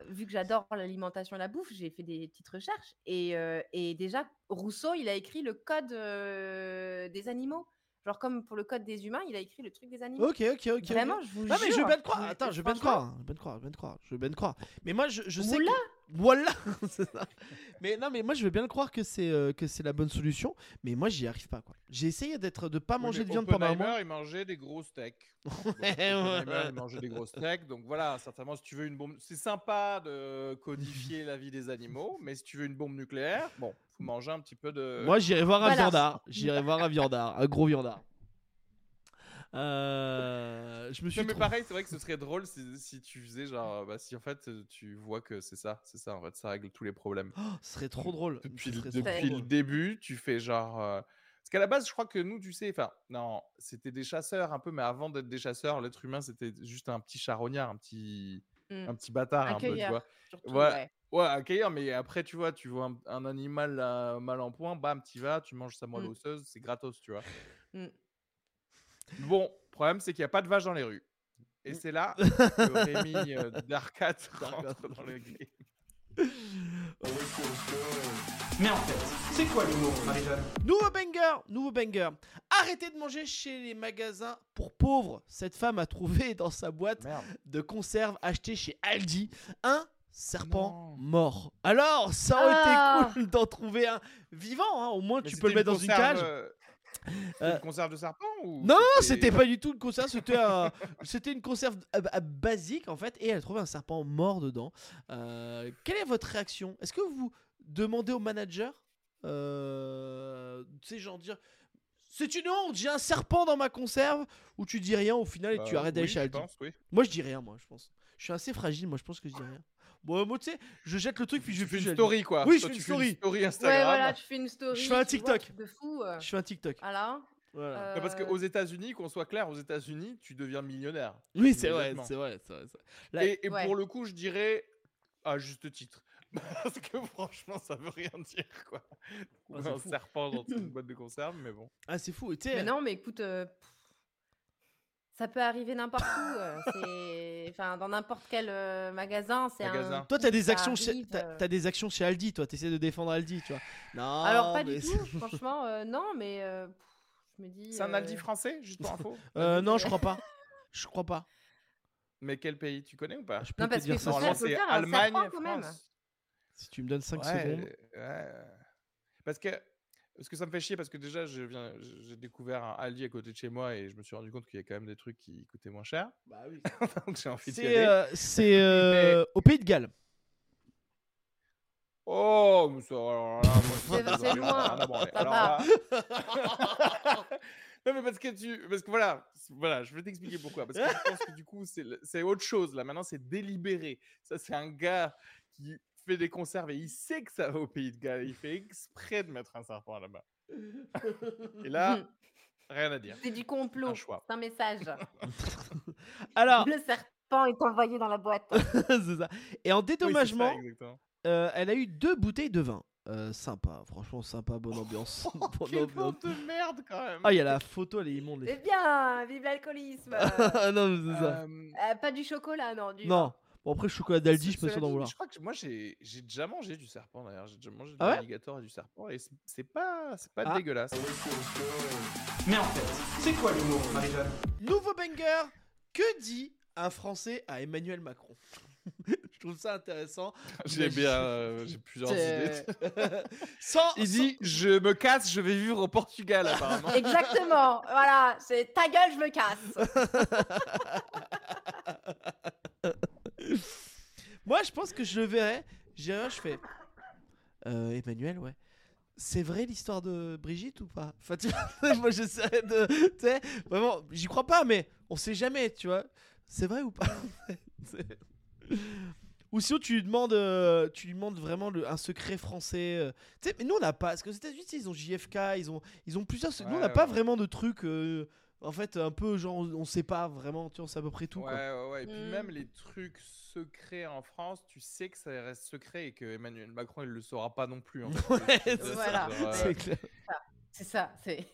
vu que j'adore l'alimentation et la bouffe, j'ai fait des petites recherches. Et, euh, et déjà, Rousseau, il a écrit le code euh, des animaux. Genre, comme pour le code des humains, il a écrit le truc des animaux.
Ok, ok, ok.
Vraiment, je vous
Non mais je veux
jure.
bien te croire. Attends, je veux bien te
franchement,
croire. Je veux bien te croire. Je veux bien te croire. Mais moi, je, je sais
Voilà.
que voilà. C'est ça. mais non, mais moi, je veux bien le croire que c'est euh, que c'est la bonne solution. Mais moi, j'y arrive pas quoi. J'ai essayé d'être de pas manger de viande pendant un mois.
Il mangeait des gros steaks.
Ouais.
il mangeait des gros steaks. Donc voilà, certainement, si tu veux une bombe. C'est sympa de codifier la vie des animaux, mais si tu veux une bombe nucléaire, bon, faut manger un petit peu de.
Moi, j'irai voir un
Voilà.
viandard. J'irai voir un viandard, un gros viandard. Euh, je me suis
Non, mais pareil, c'est vrai que ce serait drôle si, si tu faisais genre, bah, si en fait euh, tu vois que c'est ça, c'est ça, en fait, ça règle tous les problèmes.
Oh, ce serait trop drôle.
Depuis, le, depuis le début, tu fais genre. euh, Parce qu'à la base, je crois que nous, tu sais, enfin, non, c'était des chasseurs un peu, mais avant d'être des chasseurs, l'être humain, c'était juste un petit charognard, un petit,
Mm.
un petit bâtard,
Un
un peu, tu vois.
surtout,
Ouais.
ouais.
Ouais, accueillir, mais après, tu vois, tu vois un, un animal euh, mal en point, bam, t'y vas, tu manges sa moelle
Mm.
osseuse, c'est gratos, tu vois.
Mm.
Bon, problème, c'est qu'il n'y a pas de vache dans les rues. Et
Mm.
c'est là que Rémi euh, d'Arcade rentre dans le game.
Mais en fait, c'est quoi l'humour, Marie-Jeanne?
Nouveau banger, nouveau banger. Arrêtez de manger chez les magasins pour pauvres. Cette femme a trouvé dans sa boîte
Merde.
de conserve achetée chez Aldi un serpent
Non.
mort. Alors, ça aurait
Ah.
été cool d'en trouver un vivant. hein. Au moins,
Mais
tu peux le mettre dans une cage.
Euh, Une conserve de serpent ou
Non, c'était pas du tout une conserve, c'était un- c'était une conserve euh, euh, basique en fait, et elle a trouvé un serpent mort dedans. Euh, quelle est votre réaction? Est-ce que vous demandez au manager, euh, tu sais, genre dire, c'est une honte, j'ai un serpent dans ma conserve, ou tu dis rien au final et tu
Bah,
arrêtes d'aller
oui,
chez
je
Aldi?
pense, oui.
Moi, je dis rien, moi, je pense. Je suis assez fragile, moi, je pense que je dis rien. Bon, moi, tu sais, je jette le truc puis je
Tu fais
fais
une story quoi.
Oui, je fais une
fais
story.
story
Ouais,
Instagram.
voilà, tu fais une story.
Je fais un TikTok.
truc De fou. euh,
Je fais un TikTok.
Voilà.
Voilà.
Non, parce
euh,
qu'aux États-Unis, qu'on soit clair, aux États-Unis, tu deviens millionnaire.
Oui, c'est vrai, c'est vrai, c'est vrai. vrai. Là-
Et, et
Ouais.
pour le coup, je dirais à juste titre. Parce que franchement, ça veut rien dire quoi.
Ah,
un
fou.
serpent dans une boîte de conserve, mais bon.
Ah, c'est fou. et tu sais,
Mais non, mais écoute, euh, pff, ça peut arriver n'importe où. euh, c'est, enfin, dans n'importe quel euh, magasin, c'est
Magasin.
un.
Toi, t'as des
ça
actions chez,
arrive,
t'as,
euh.
t'as des actions chez Aldi, toi. T'essaies de défendre Aldi, tu vois. Non.
Alors pas
mais
du tout, franchement, euh, non, mais euh, pff, je me dis.
C'est un
euh,
Aldi français, juste pour info.
Euh, non, je crois pas. Je crois pas.
Mais quel pays tu connais ou pas?
Je peux
Non,
te
parce
dire
qu'il
ça.
Normalement,
faut
c'est Allemagne,
serpent, quand même.
France.
Si tu me donnes 5
Ouais,
secondes.
ouais. Parce que parce que ça me fait chier parce que déjà j'ai découvert un Aldi à côté de chez moi et je me suis rendu compte qu'il y a quand même des trucs qui coûtaient moins cher.
Bah oui.
Donc j'ai envie
C'est,
aller.
euh, c'est euh, au Pays de Galles.
Oh, mais ça, alors là, moi,
C'est- loin,
Alors là- non, mais parce que tu. Parce que voilà, voilà je vais t'expliquer pourquoi. Parce que je pense que du coup, c'est autre chose. Là, maintenant, c'est délibéré. Ça, c'est un gars qui fait des conserves et il sait que ça va au pays de Galles. Il fait exprès de mettre un serpent là-bas. Et là, rien à dire.
C'est du complot. C'est un message.
Alors,
Le serpent est envoyé dans la boîte.
c'est ça. Et en
Oui, c'est ça,
dédommagement, euh, elle a eu deux bouteilles de vin. Euh, sympa, franchement sympa, bonne ambiance. Bonne
bande de merde quand même.
Ah, il y a la photo, elle est immonde.
C'est bien, vive l'alcoolisme.
Non, mais c'est ça.
Euh,
Euh, pas du chocolat, non. Du
Non. Bon, après, chocolat d'Aldi, je suis pas sûr d'en vouloir.
Je crois que moi j'ai j'ai déjà mangé du serpent d'ailleurs. J'ai déjà mangé de
Ah ouais?
l'alligator et du serpent et c'est- pas c'est pas
Ah.
dégueulasse.
Mais en fait, c'est quoi l'humour, Marie-Jeanne?
Nouveau banger Que dit un Français à Emmanuel Macron? Je trouve ça intéressant.
J'ai bien euh, j'ai plusieurs idées.
Sans,
Il dit je me casse, je vais vivre au Portugal apparemment.
Exactement. voilà, c'est ta gueule, je me casse.
Moi, je pense que je le verrai. J'irai, je fais. Euh, Emmanuel, ouais. C'est vrai l'histoire de Brigitte ou pas? Enfin, tu vois, moi j'essaierai de. Tu sais, vraiment, j'y crois pas, mais on sait jamais, tu vois. C'est vrai ou pas Ou sinon, tu lui demandes, euh, tu lui demandes vraiment le- un secret français. euh. Tu sais, mais nous, on n'a pas. Parce que aux États-Unis, tu sais, ils ont JFK, ils ont, ils ont plusieurs. nous, on n'a pas
ouais.
vraiment de trucs. euh, en fait, un peu genre, on sait pas vraiment. Tu vois, on sait à peu près tout.
Ouais,
quoi.
ouais, ouais. Et puis
Mm.
même les trucs secrets en France, tu sais que ça reste secret et que Emmanuel Macron, il le saura pas non plus. En fait.
Ouais,
C'est-
c'est
Voilà.
euh,
C'est clair.
C'est ça, c'est.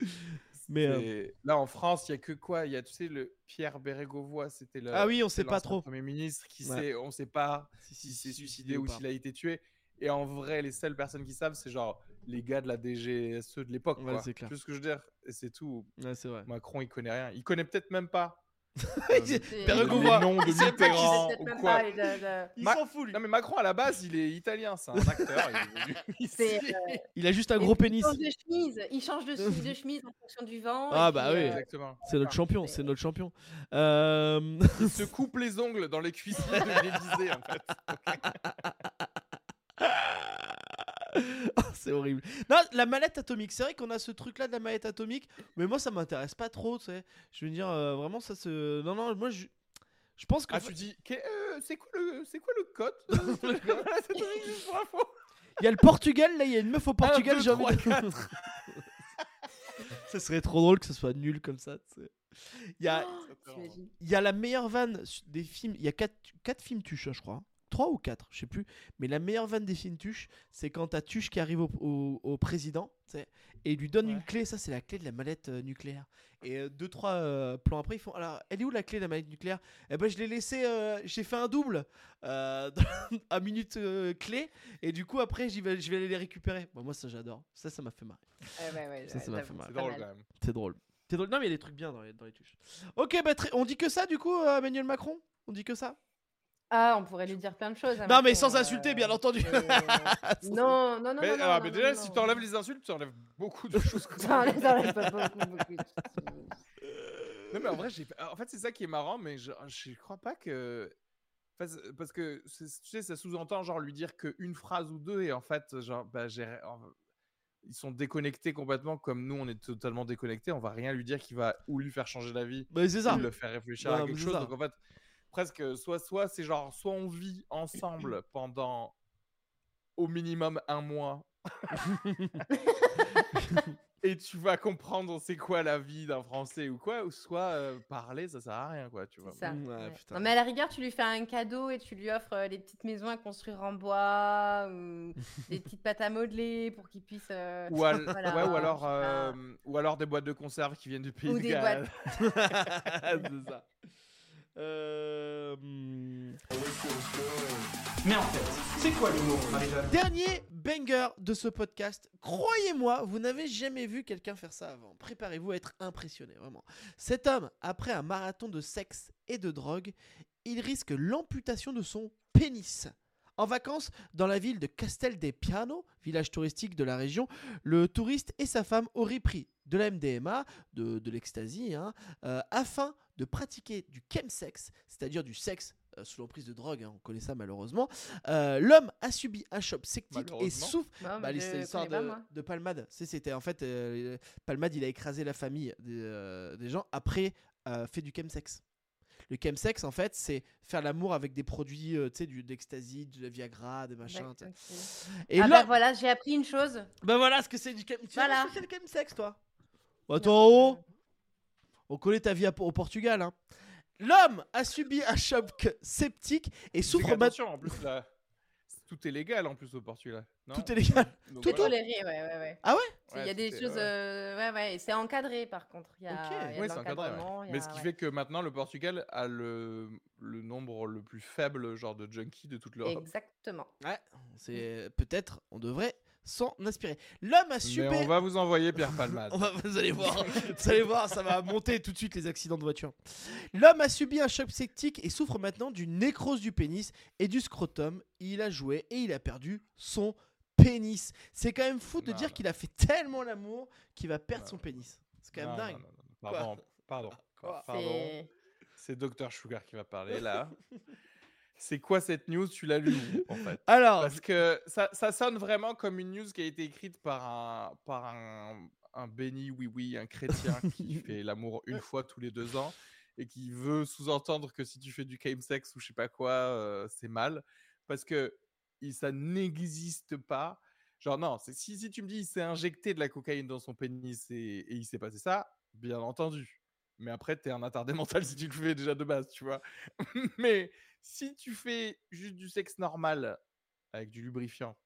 Mais, euh,
c'est- Là, en France, il y a que quoi? Il y a, tu sais, le Pierre Bérégovoy, c'était le.
Ah oui, on sait
c'est
pas trop.
Premier ministre qui
Ouais.
sait, on sait pas
Si,
s'il
si,
s'est suicidé
ou
s'il a été tué. Et en vrai, les seules personnes qui savent, c'est genre les gars de la DGSE de l'époque.
Ouais, c'est clair.
Tu vois ce que je veux dire? C'est tout.
Ouais, c'est vrai.
Macron, il connaît rien. Il connaît peut-être même pas.
Bérégovoy.
les noms de Mitterrand ou
même
quoi.
pas les- de- de-
Il
Ma-
s'en fout, lui.
Non mais Macron à la base il est italien, c'est un acteur. il
euh,
Il a juste un
et
gros pénis.
Il change de chemise, il change de, chemise- de chemise en fonction du vent.
Ah bah
puis,
oui.
euh,
Exactement.
C'est notre champion, c'est notre champion. Euh,
Il se coupe les ongles dans les cuisines de l'Élysée en fait.
Oh, c'est horrible. Non, la mallette atomique. C'est vrai qu'on a ce truc-là de la mallette atomique, mais moi ça m'intéresse pas trop. Tu sais, je veux dire euh, vraiment ça se. Non non, moi je. Je pense que
Ah tu dis euh, c'est quoi le c'est quoi le code? C'est
il y a le Portugal là, il y a une meuf au Portugal. J'ai envie de. ça serait trop drôle que ce soit nul comme ça. tu sais. Il y a,
t'imagines.
il y a la meilleure vanne des films. Il y a 4, quatre films Tuche, hein, je crois. 3 ou 4, je sais plus. Mais la meilleure vanne des films Tuche, c'est quand t'as Tuche qui arrive au, au- au président tu sais, et il lui donne une clé. Ça, c'est la clé de la mallette euh, nucléaire. Et euh, deux, trois euh, plans après, ils font Alors, elle est où la clé de la mallette nucléaire? Eh ben, je l'ai laissé. euh, J'ai fait un double euh, à minute euh, clé. Et du coup, après, vais, je vais aller les récupérer. Bon, moi, ça, j'adore. Ça, ça m'a fait marrer.
Ouais, ouais, ouais,
Ça, ça m'a fait marrer.
C'est drôle
mal.
quand même.
C'est drôle. C'est drôle. Non, mais il y a des trucs bien dans les, dans les tuches. Ok, bah, on dit que ça, du coup, euh, Emmanuel Macron? On dit que ça?
Ah, on pourrait lui dire plein de choses.
Non, mais sans insulter, bien
euh,
entendu.
Non, non, non,
Mais,
non, non,
alors,
non,
mais
non,
déjà
non,
si
non.
t'enlèves les insultes, tu enlèves beaucoup de choses.
pas beaucoup, beaucoup de choses.
Non mais en vrai, j'ai... en fait c'est ça qui est marrant, mais je, je crois pas que... enfin, Parce que c'est- tu sais, ça sous-entend genre lui dire qu'une phrase ou deux et en fait, genre, bah, j'ai... ils sont déconnectés complètement comme nous on est totalement déconnectés. On va rien lui dire qui va ou lui faire changer la vie
Bah, c'est ça.
ou le faire réfléchir à quelque chose.
ça.
Donc en fait, presque soit soit c'est genre soit on vit ensemble pendant au minimum un mois. Et tu vas comprendre c'est quoi la vie d'un Français ou quoi, ou soit euh, parler ça sert à rien quoi, tu vois.
C'est ça.
Ouais,
ouais.
putain.
Non, mais à la rigueur, tu lui fais un cadeau et tu lui offres euh, des petites maisons à construire en bois ou des petites pâtes à modeler pour qu'il puisse. euh,
Ou, al-
Voilà,
ouais, ou
je
alors euh, ou alors des boîtes de conserve qui viennent du pays
Ou
de
des
Galles.
c'est ça. Euh, hmm.
Mais en fait, c'est quoi l'humour,
Dernier banger de ce podcast. Croyez-moi, vous n'avez jamais vu quelqu'un faire ça avant. Préparez-vous à être impressionné, vraiment. Cet homme, après un marathon de sexe et de drogue, il risque l'amputation de son pénis. En vacances, dans la ville de Castel dei Piano, village touristique de la région, le touriste et sa femme auraient pris de la MDMA, de, de l'ecstasy, hein, euh, afin de pratiquer du chemsex, c'est-à-dire du sexe euh, sous l'emprise de drogue, hein, on connaît ça malheureusement. Euh, L'homme a subi un choc septique et souffre bah, l'histoire de, de Palmade. C'est- C'était en fait euh, Palmade, il a écrasé la famille des, euh, des gens après euh, fait du chemsex. Le chemsex, en fait, c'est faire l'amour avec des produits, euh, tu sais, du d'ecstasy, de la Viagra, des machins.
Ouais,
tu sais.
ok.
Et
ah
là,
bah voilà, j'ai appris une chose.
bah voilà ce que c'est du chem. Tu sais
Voilà.
ce que c'est le chemsex, toi? Bah, Attends, oh, on connaît ta vie à- au Portugal. Hein. L'homme a subi un choc septique et
Souffre
maintenant.
en plus là. Tout est légal en plus au Portugal. non
Tout est légal.
Donc
tout
voilà.
toléré, ouais, ouais, ouais.
Ah ouais
Il y a des
est-
choses,
ouais.
euh, ouais, ouais, c'est encadré par contre. Il y a,
Ok.
il y a
Oui,
de
c'est encadré. ouais. Mais ce qui
ouais.
fait que maintenant le Portugal a le, le nombre le plus faible genre de junkies de toute l'Europe.
Exactement.
Ouais, c'est peut-être, on devrait s'en inspirer. L'homme a
Mais
subi.
on va vous envoyer Pierre Palmade.
On va- vous allez voir, vous allez voir, ça va monter tout de suite les accidents de voiture. L'homme a subi un choc septique et souffre maintenant d'une nécrose du pénis et du scrotum. Il a joué et il a perdu son pénis. C'est quand même fou de
Non,
dire qu'il a fait tellement l'amour qu'il va perdre
Non.
son pénis. C'est quand même
Non,
dingue.
non, non, non. Pardon, pardon.
Quoi
Pardon.
C'est-
C'est Dr Sugar qui va parler là. C'est quoi cette news? Tu l'as lu en fait
Alors,
Parce que ça, ça sonne vraiment comme une news qui a été écrite par un, par un, un béni oui oui, un chrétien qui fait l'amour une fois tous les deux ans et qui veut sous-entendre que si tu fais du sex ou je sais pas quoi, euh, c'est mal. Parce que ça n'existe pas. Genre, non, si, si tu me dis il s'est injecté de la cocaïne dans son pénis et, et il s'est passé ça, bien entendu. Mais après, t'es un attardé mental si tu le fais déjà de base, tu vois. Mais si tu fais juste du sexe normal avec du lubrifiant,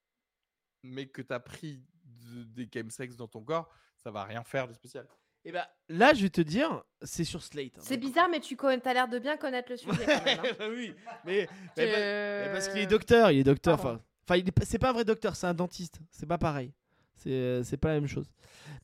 mais que t'as pris des sex dans ton corps, ça va rien faire de spécial.
Et eh bah là, je vais te dire, c'est sur Slate. Hein,
c'est bizarre, mais tu as l'air de bien connaître le sujet. Quand même, hein.
oui, mais, parce qu'il est docteur, il est docteur. Enfin, enfin, c'est pas un vrai docteur, c'est un dentiste. C'est pas pareil. C'est pas la même chose.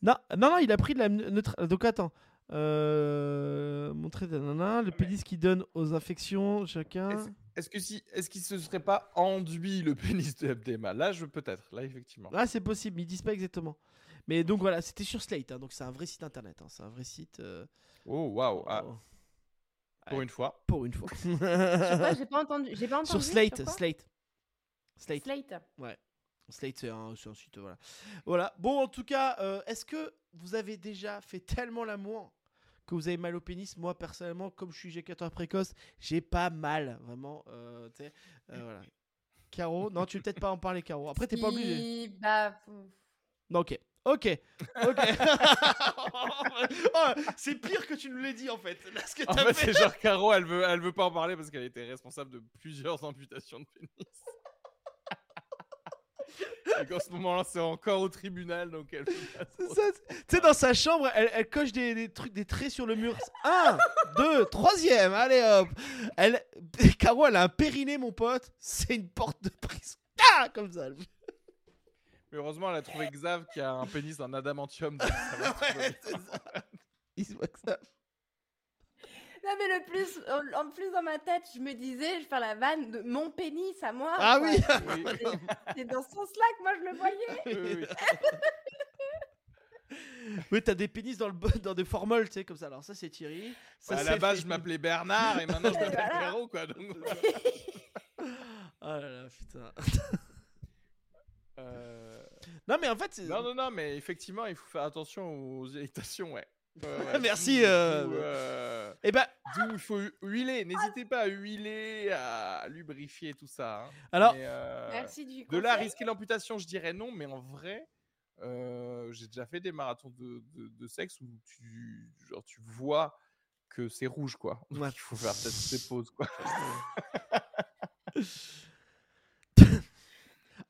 Non, non, non, il a pris de la neutre. Donc attends. Euh, montrer le pénis qui donne aux infections chacun.
Est-ce que si, est-ce qu'il se serait pas enduit le pénis de FDMA Là, je peut-être. Là, effectivement.
Là, c'est possible. Mais ils disent pas exactement. Mais donc voilà, c'était sur Slate. Hein, donc c'est un vrai site internet. Hein, c'est un vrai site. Euh,
oh waouh. Ah. Oh. Pour une fois.
Pour une fois.
j'ai pas entendu. J'ai pas entendu.
Sur Slate, Slate.
Slate. Slate.
Ouais. Slate, c'est un, un, site. Voilà. Voilà. Bon, en tout cas, euh, est-ce que vous avez déjà fait tellement l'amour que vous avez mal au pénis. Moi, personnellement, comme je suis éjaculateur précoce, j'ai pas mal, vraiment. Euh, euh, voilà. Caro, non, tu veux peut-être pas en parler, Caro. Après, t'es pas obligé.
Bah.
Ok. Ok, ok. Oh, c'est pire que tu nous l'aies dit en fait.
en fait, c'est genre Caro, elle veut, elle veut pas en parler parce qu'elle était responsable de plusieurs amputations de pénis. Et qu'en ce moment-là, c'est encore au tribunal, donc elle. Tu
sais, dans sa chambre, elle, coche des, trucs, des traits sur le mur. Un, deux, troisième, allez hop. Elle, Caro, elle a un périnée, mon pote. C'est une porte de prison. Ah, comme ça.
Mais heureusement, elle a trouvé Xav qui a un pénis en adamantium.
ouais, ça. Il se voit que ça.
Non, mais le plus, en plus dans ma tête, je me disais, je fais la vanne de mon pénis à moi.
Ah oui
C'est dans ce sens-là que moi je le voyais.
Oui, t'as des pénis dans, le, dans des formules, tu sais, comme ça. Alors, ça, c'est Thierry. Ça,
à la base, je m'appelais Bernard et maintenant, je m'appelle Pierrot, quoi. Donc...
oh là là, putain. Euh... Non, mais en fait.
Non, non, non, mais effectivement, il faut faire attention aux irritations, ouais.
Merci. Euh...
euh eh ben, d'où il faut huiler. N'hésitez pas à huiler, à lubrifier tout ça. Hein.
Alors,
euh, Merci du
de là risquer l'amputation, je dirais non, mais en vrai, euh, j'ai déjà fait des marathons de, de, sexe où tu, genre, tu vois que c'est rouge, quoi. il faut faire peut-être des pauses, quoi.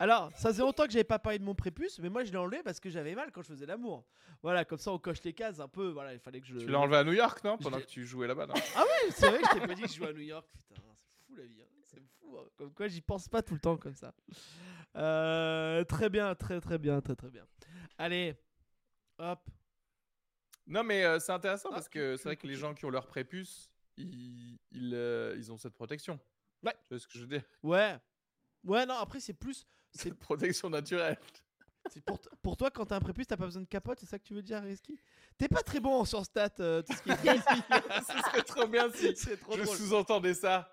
Alors, ça faisait longtemps que j'avais pas parlé de mon prépuce, mais moi je l'ai enlevé parce que j'avais mal quand je faisais l'amour. Voilà, comme ça on coche les cases un peu. Voilà, il fallait que je.
Tu l'as enlevé à New York, non Pendant que tu jouais là-bas, non?
Ah ouais, c'est vrai que je t'ai pas dit que je jouais à New York. Putain, c'est fou la vie. Hein. C'est fou. Hein. Comme quoi, j'y pense pas tout le temps comme ça. Euh, très bien, très très bien, très très bien. Allez, hop.
Non, mais euh, c'est intéressant ah, parce que c'est vrai que les gens qui ont leur prépuce, ils, ils, euh, ils ont cette protection.
Ouais.
Tu vois ce que je veux dire?
Ouais. Ouais, non, après, c'est plus.
C'est protection naturelle.
Pour, pour, toi, quand t'as un prépuce, t'as pas besoin de capote, c'est ça que tu veux dire, Reski T'es pas très bon sur stats, euh, tout ce qui est
Ce serait trop bien si trop je sous-entendais ça.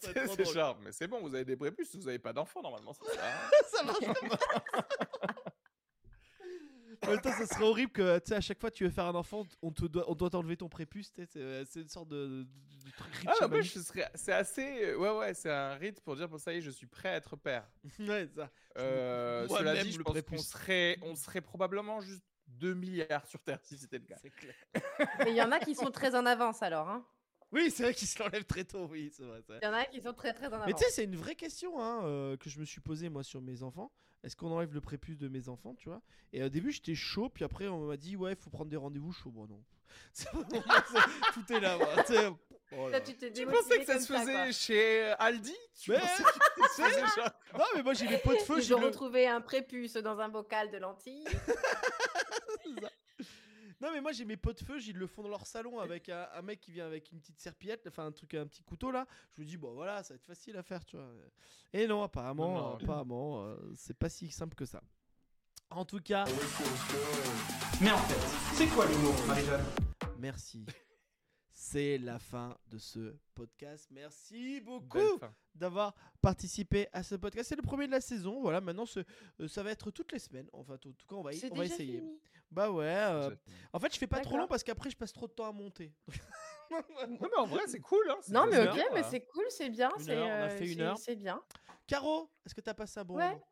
c'est genre, mais c'est bon, vous avez des prépuces, vous avez pas d'enfants normalement, ça,
ça marche pas. En même temps, ça serait horrible que, tu sais, à chaque fois que tu veux faire un enfant, on, te doit, on doit t'enlever ton prépuce, euh, c'est une sorte de,
truc Ah, bah, c'est assez. Euh, ouais, ouais, c'est un rite pour dire, pour ça y est, je suis prêt à être père.
ouais, ça.
Euh, cela dit, je pense qu'on serait, on serait probablement juste 2 milliards sur Terre si c'était le cas.
Clair. Mais il y en a qui sont très en avance alors, hein.
Oui, c'est vrai qu'ils se l'enlèvent très tôt, oui, c'est vrai,
Il y en a qui sont très très en avance.
Mais tu sais, c'est une vraie question hein, euh, que je me suis posée moi sur mes enfants. Est-ce qu'on enlève le prépuce de mes enfants, tu vois? Et au début, j'étais chaud, puis après, on m'a dit, ouais, il faut prendre des rendez-vous chauds. Bon, non. tout est là, moi.
Oh tu,
tu pensais que ça se faisait chez euh, Aldi? Tu
mais... Non, mais moi j'ai les pots de feu.
J'ai retrouvé un prépuce dans un bocal de lentilles.
Non, mais moi j'ai mes pots de feu, ils le font dans leur salon avec un, mec qui vient avec une petite serpillette, enfin un truc, un petit couteau là. Je me dis, bon voilà, ça va être facile à faire, tu vois. Et non, apparemment, apparemment, euh, c'est pas si simple que ça. En tout cas.
Mais en fait, c'est quoi l'humour, Marie-Jeanne?
Merci. C'est la fin de ce podcast. Merci beaucoup d'avoir participé à ce podcast. C'est le premier de la saison. Voilà, maintenant euh, ça va être toutes les semaines. Enfin, en tout cas, on va, on va essayer. Bah ouais. Euh, en fait, je fais pas trop long parce qu'après, je passe trop de temps à monter.
Non, mais en vrai, c'est cool. Hein,
Non, mais
bien,
ok, mais c'est cool, c'est bien.
Une
c'est,
heure, on a
euh,
fait une heure.
C'est bien.
Caro, est-ce que tu as passé un bon
Ouais.
moment?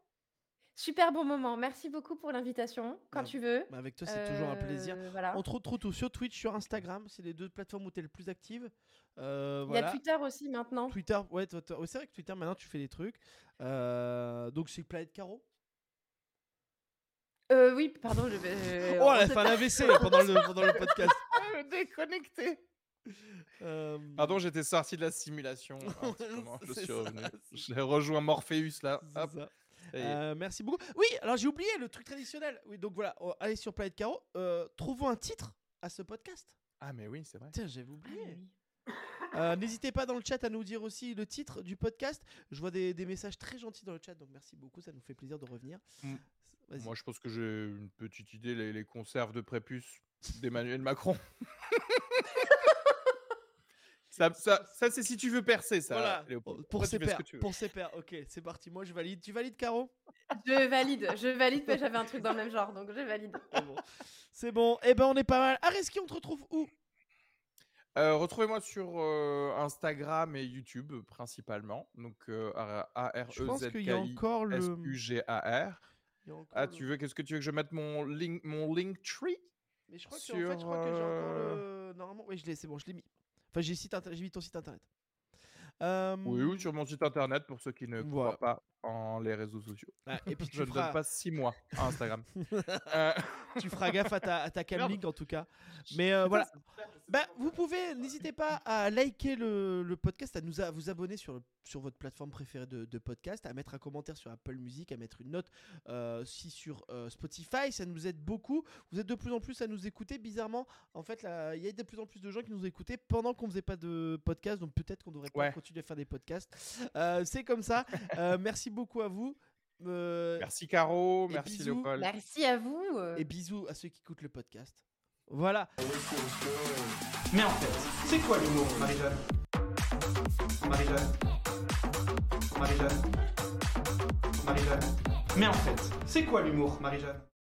Super bon moment. Merci beaucoup pour l'invitation. Quand
Ouais.
tu veux.
Bah, Avec toi, c'est toujours un plaisir.
Euh, Voilà.
On te retrouve tout sur Twitch, sur Instagram. C'est les deux plateformes où tu es le plus active. Euh,
Il y a. Twitter aussi maintenant.
Twitter, ouais, ouais, c'est vrai que Twitter, maintenant, tu fais des trucs. Euh, donc, c'est Planète Caro?
Euh, oui, pardon, je vais.
Oh,
on
elle a fait un. AVC pendant, le, pendant le podcast.
Déconnecté.
Euh,
Pardon, j'étais sorti de la simulation. moment, je suis
ça,
revenu. J'ai rejoint Morpheus là. Hop.
Euh, merci beaucoup. Oui, alors j'ai oublié le truc traditionnel. Oui, donc voilà, allez sur Planète Caro. Euh, trouvons un titre à ce podcast.
Ah, mais oui, c'est vrai.
Tiens, j'avais
Ah,
oublié.
oui.
Euh, N'hésitez pas dans le chat à nous dire aussi le titre du podcast. Je vois des, des messages très gentils dans le chat, donc merci beaucoup. Ça nous fait plaisir de revenir.
Mm.
Vas-y.
Moi, je pense que j'ai une petite idée les, les conserves de prépuce d'Emmanuel Macron. ça, ça, ça, c'est si tu veux percer, ça.
voilà,
Léopold.
pour
Après,
ses
veux.
Pour ses pairs. Ok, c'est parti. Moi, je valide. Tu valides, Caro?
Je valide, je valide, mais j'avais un truc dans le même genre, donc je valide.
C'est bon. Bon. Eh ben, on est pas mal. Areski, on te retrouve où?
Euh, Retrouvez-moi sur euh, Instagram et YouTube principalement. Donc euh, a r
Je
e
pense
z
qu'il
k
y a
i
encore le.
s u g a r Ah,
le-
tu veux Qu'est-ce que tu veux que je mette mon link, mon link tree?
Mais je crois que en fait, je crois que j'ai encore le. Normalement, oui, je l'ai. C'est bon, je l'ai mis. Enfin, j'ai site internet. J'ai mis ton site internet. Euh,
Oui, ou sur mon site internet pour ceux qui ne
Voilà.
croient pas en les réseaux sociaux.
ah, et puis
Je ne
feras,
donne pas 6 mois à Instagram. Euh,
tu feras gaffe à ta, à ta cam
Merde.
link en tout cas. Mais euh, voilà. Bah, vous pouvez, n'hésitez pas à liker le, le podcast, à nous à vous abonner sur, sur votre plateforme préférée de, de podcast, à mettre un commentaire sur Apple Music, à mettre une note euh, aussi sur euh, Spotify. Ça nous aide beaucoup. Vous êtes de plus en plus à nous écouter. Bizarrement, en fait, il y a de plus en plus de gens qui nous écoutaient pendant qu'on faisait pas de podcast. Donc peut-être qu'on devrait
Ouais.
continuer à faire des podcasts. Euh, C'est comme ça. Euh, merci beaucoup à vous. Euh,
merci Caro, merci
bisous.
Léopold.
Merci à vous. euh.
et bisous à ceux qui écoutent le podcast. Voilà.
Mais en fait, c'est quoi l'humour, Marie-Jeanne? Marie-Jeanne? Marie-Jeanne? Marie-Jeanne? Mais en fait, c'est quoi l'humour, Marie-Jeanne?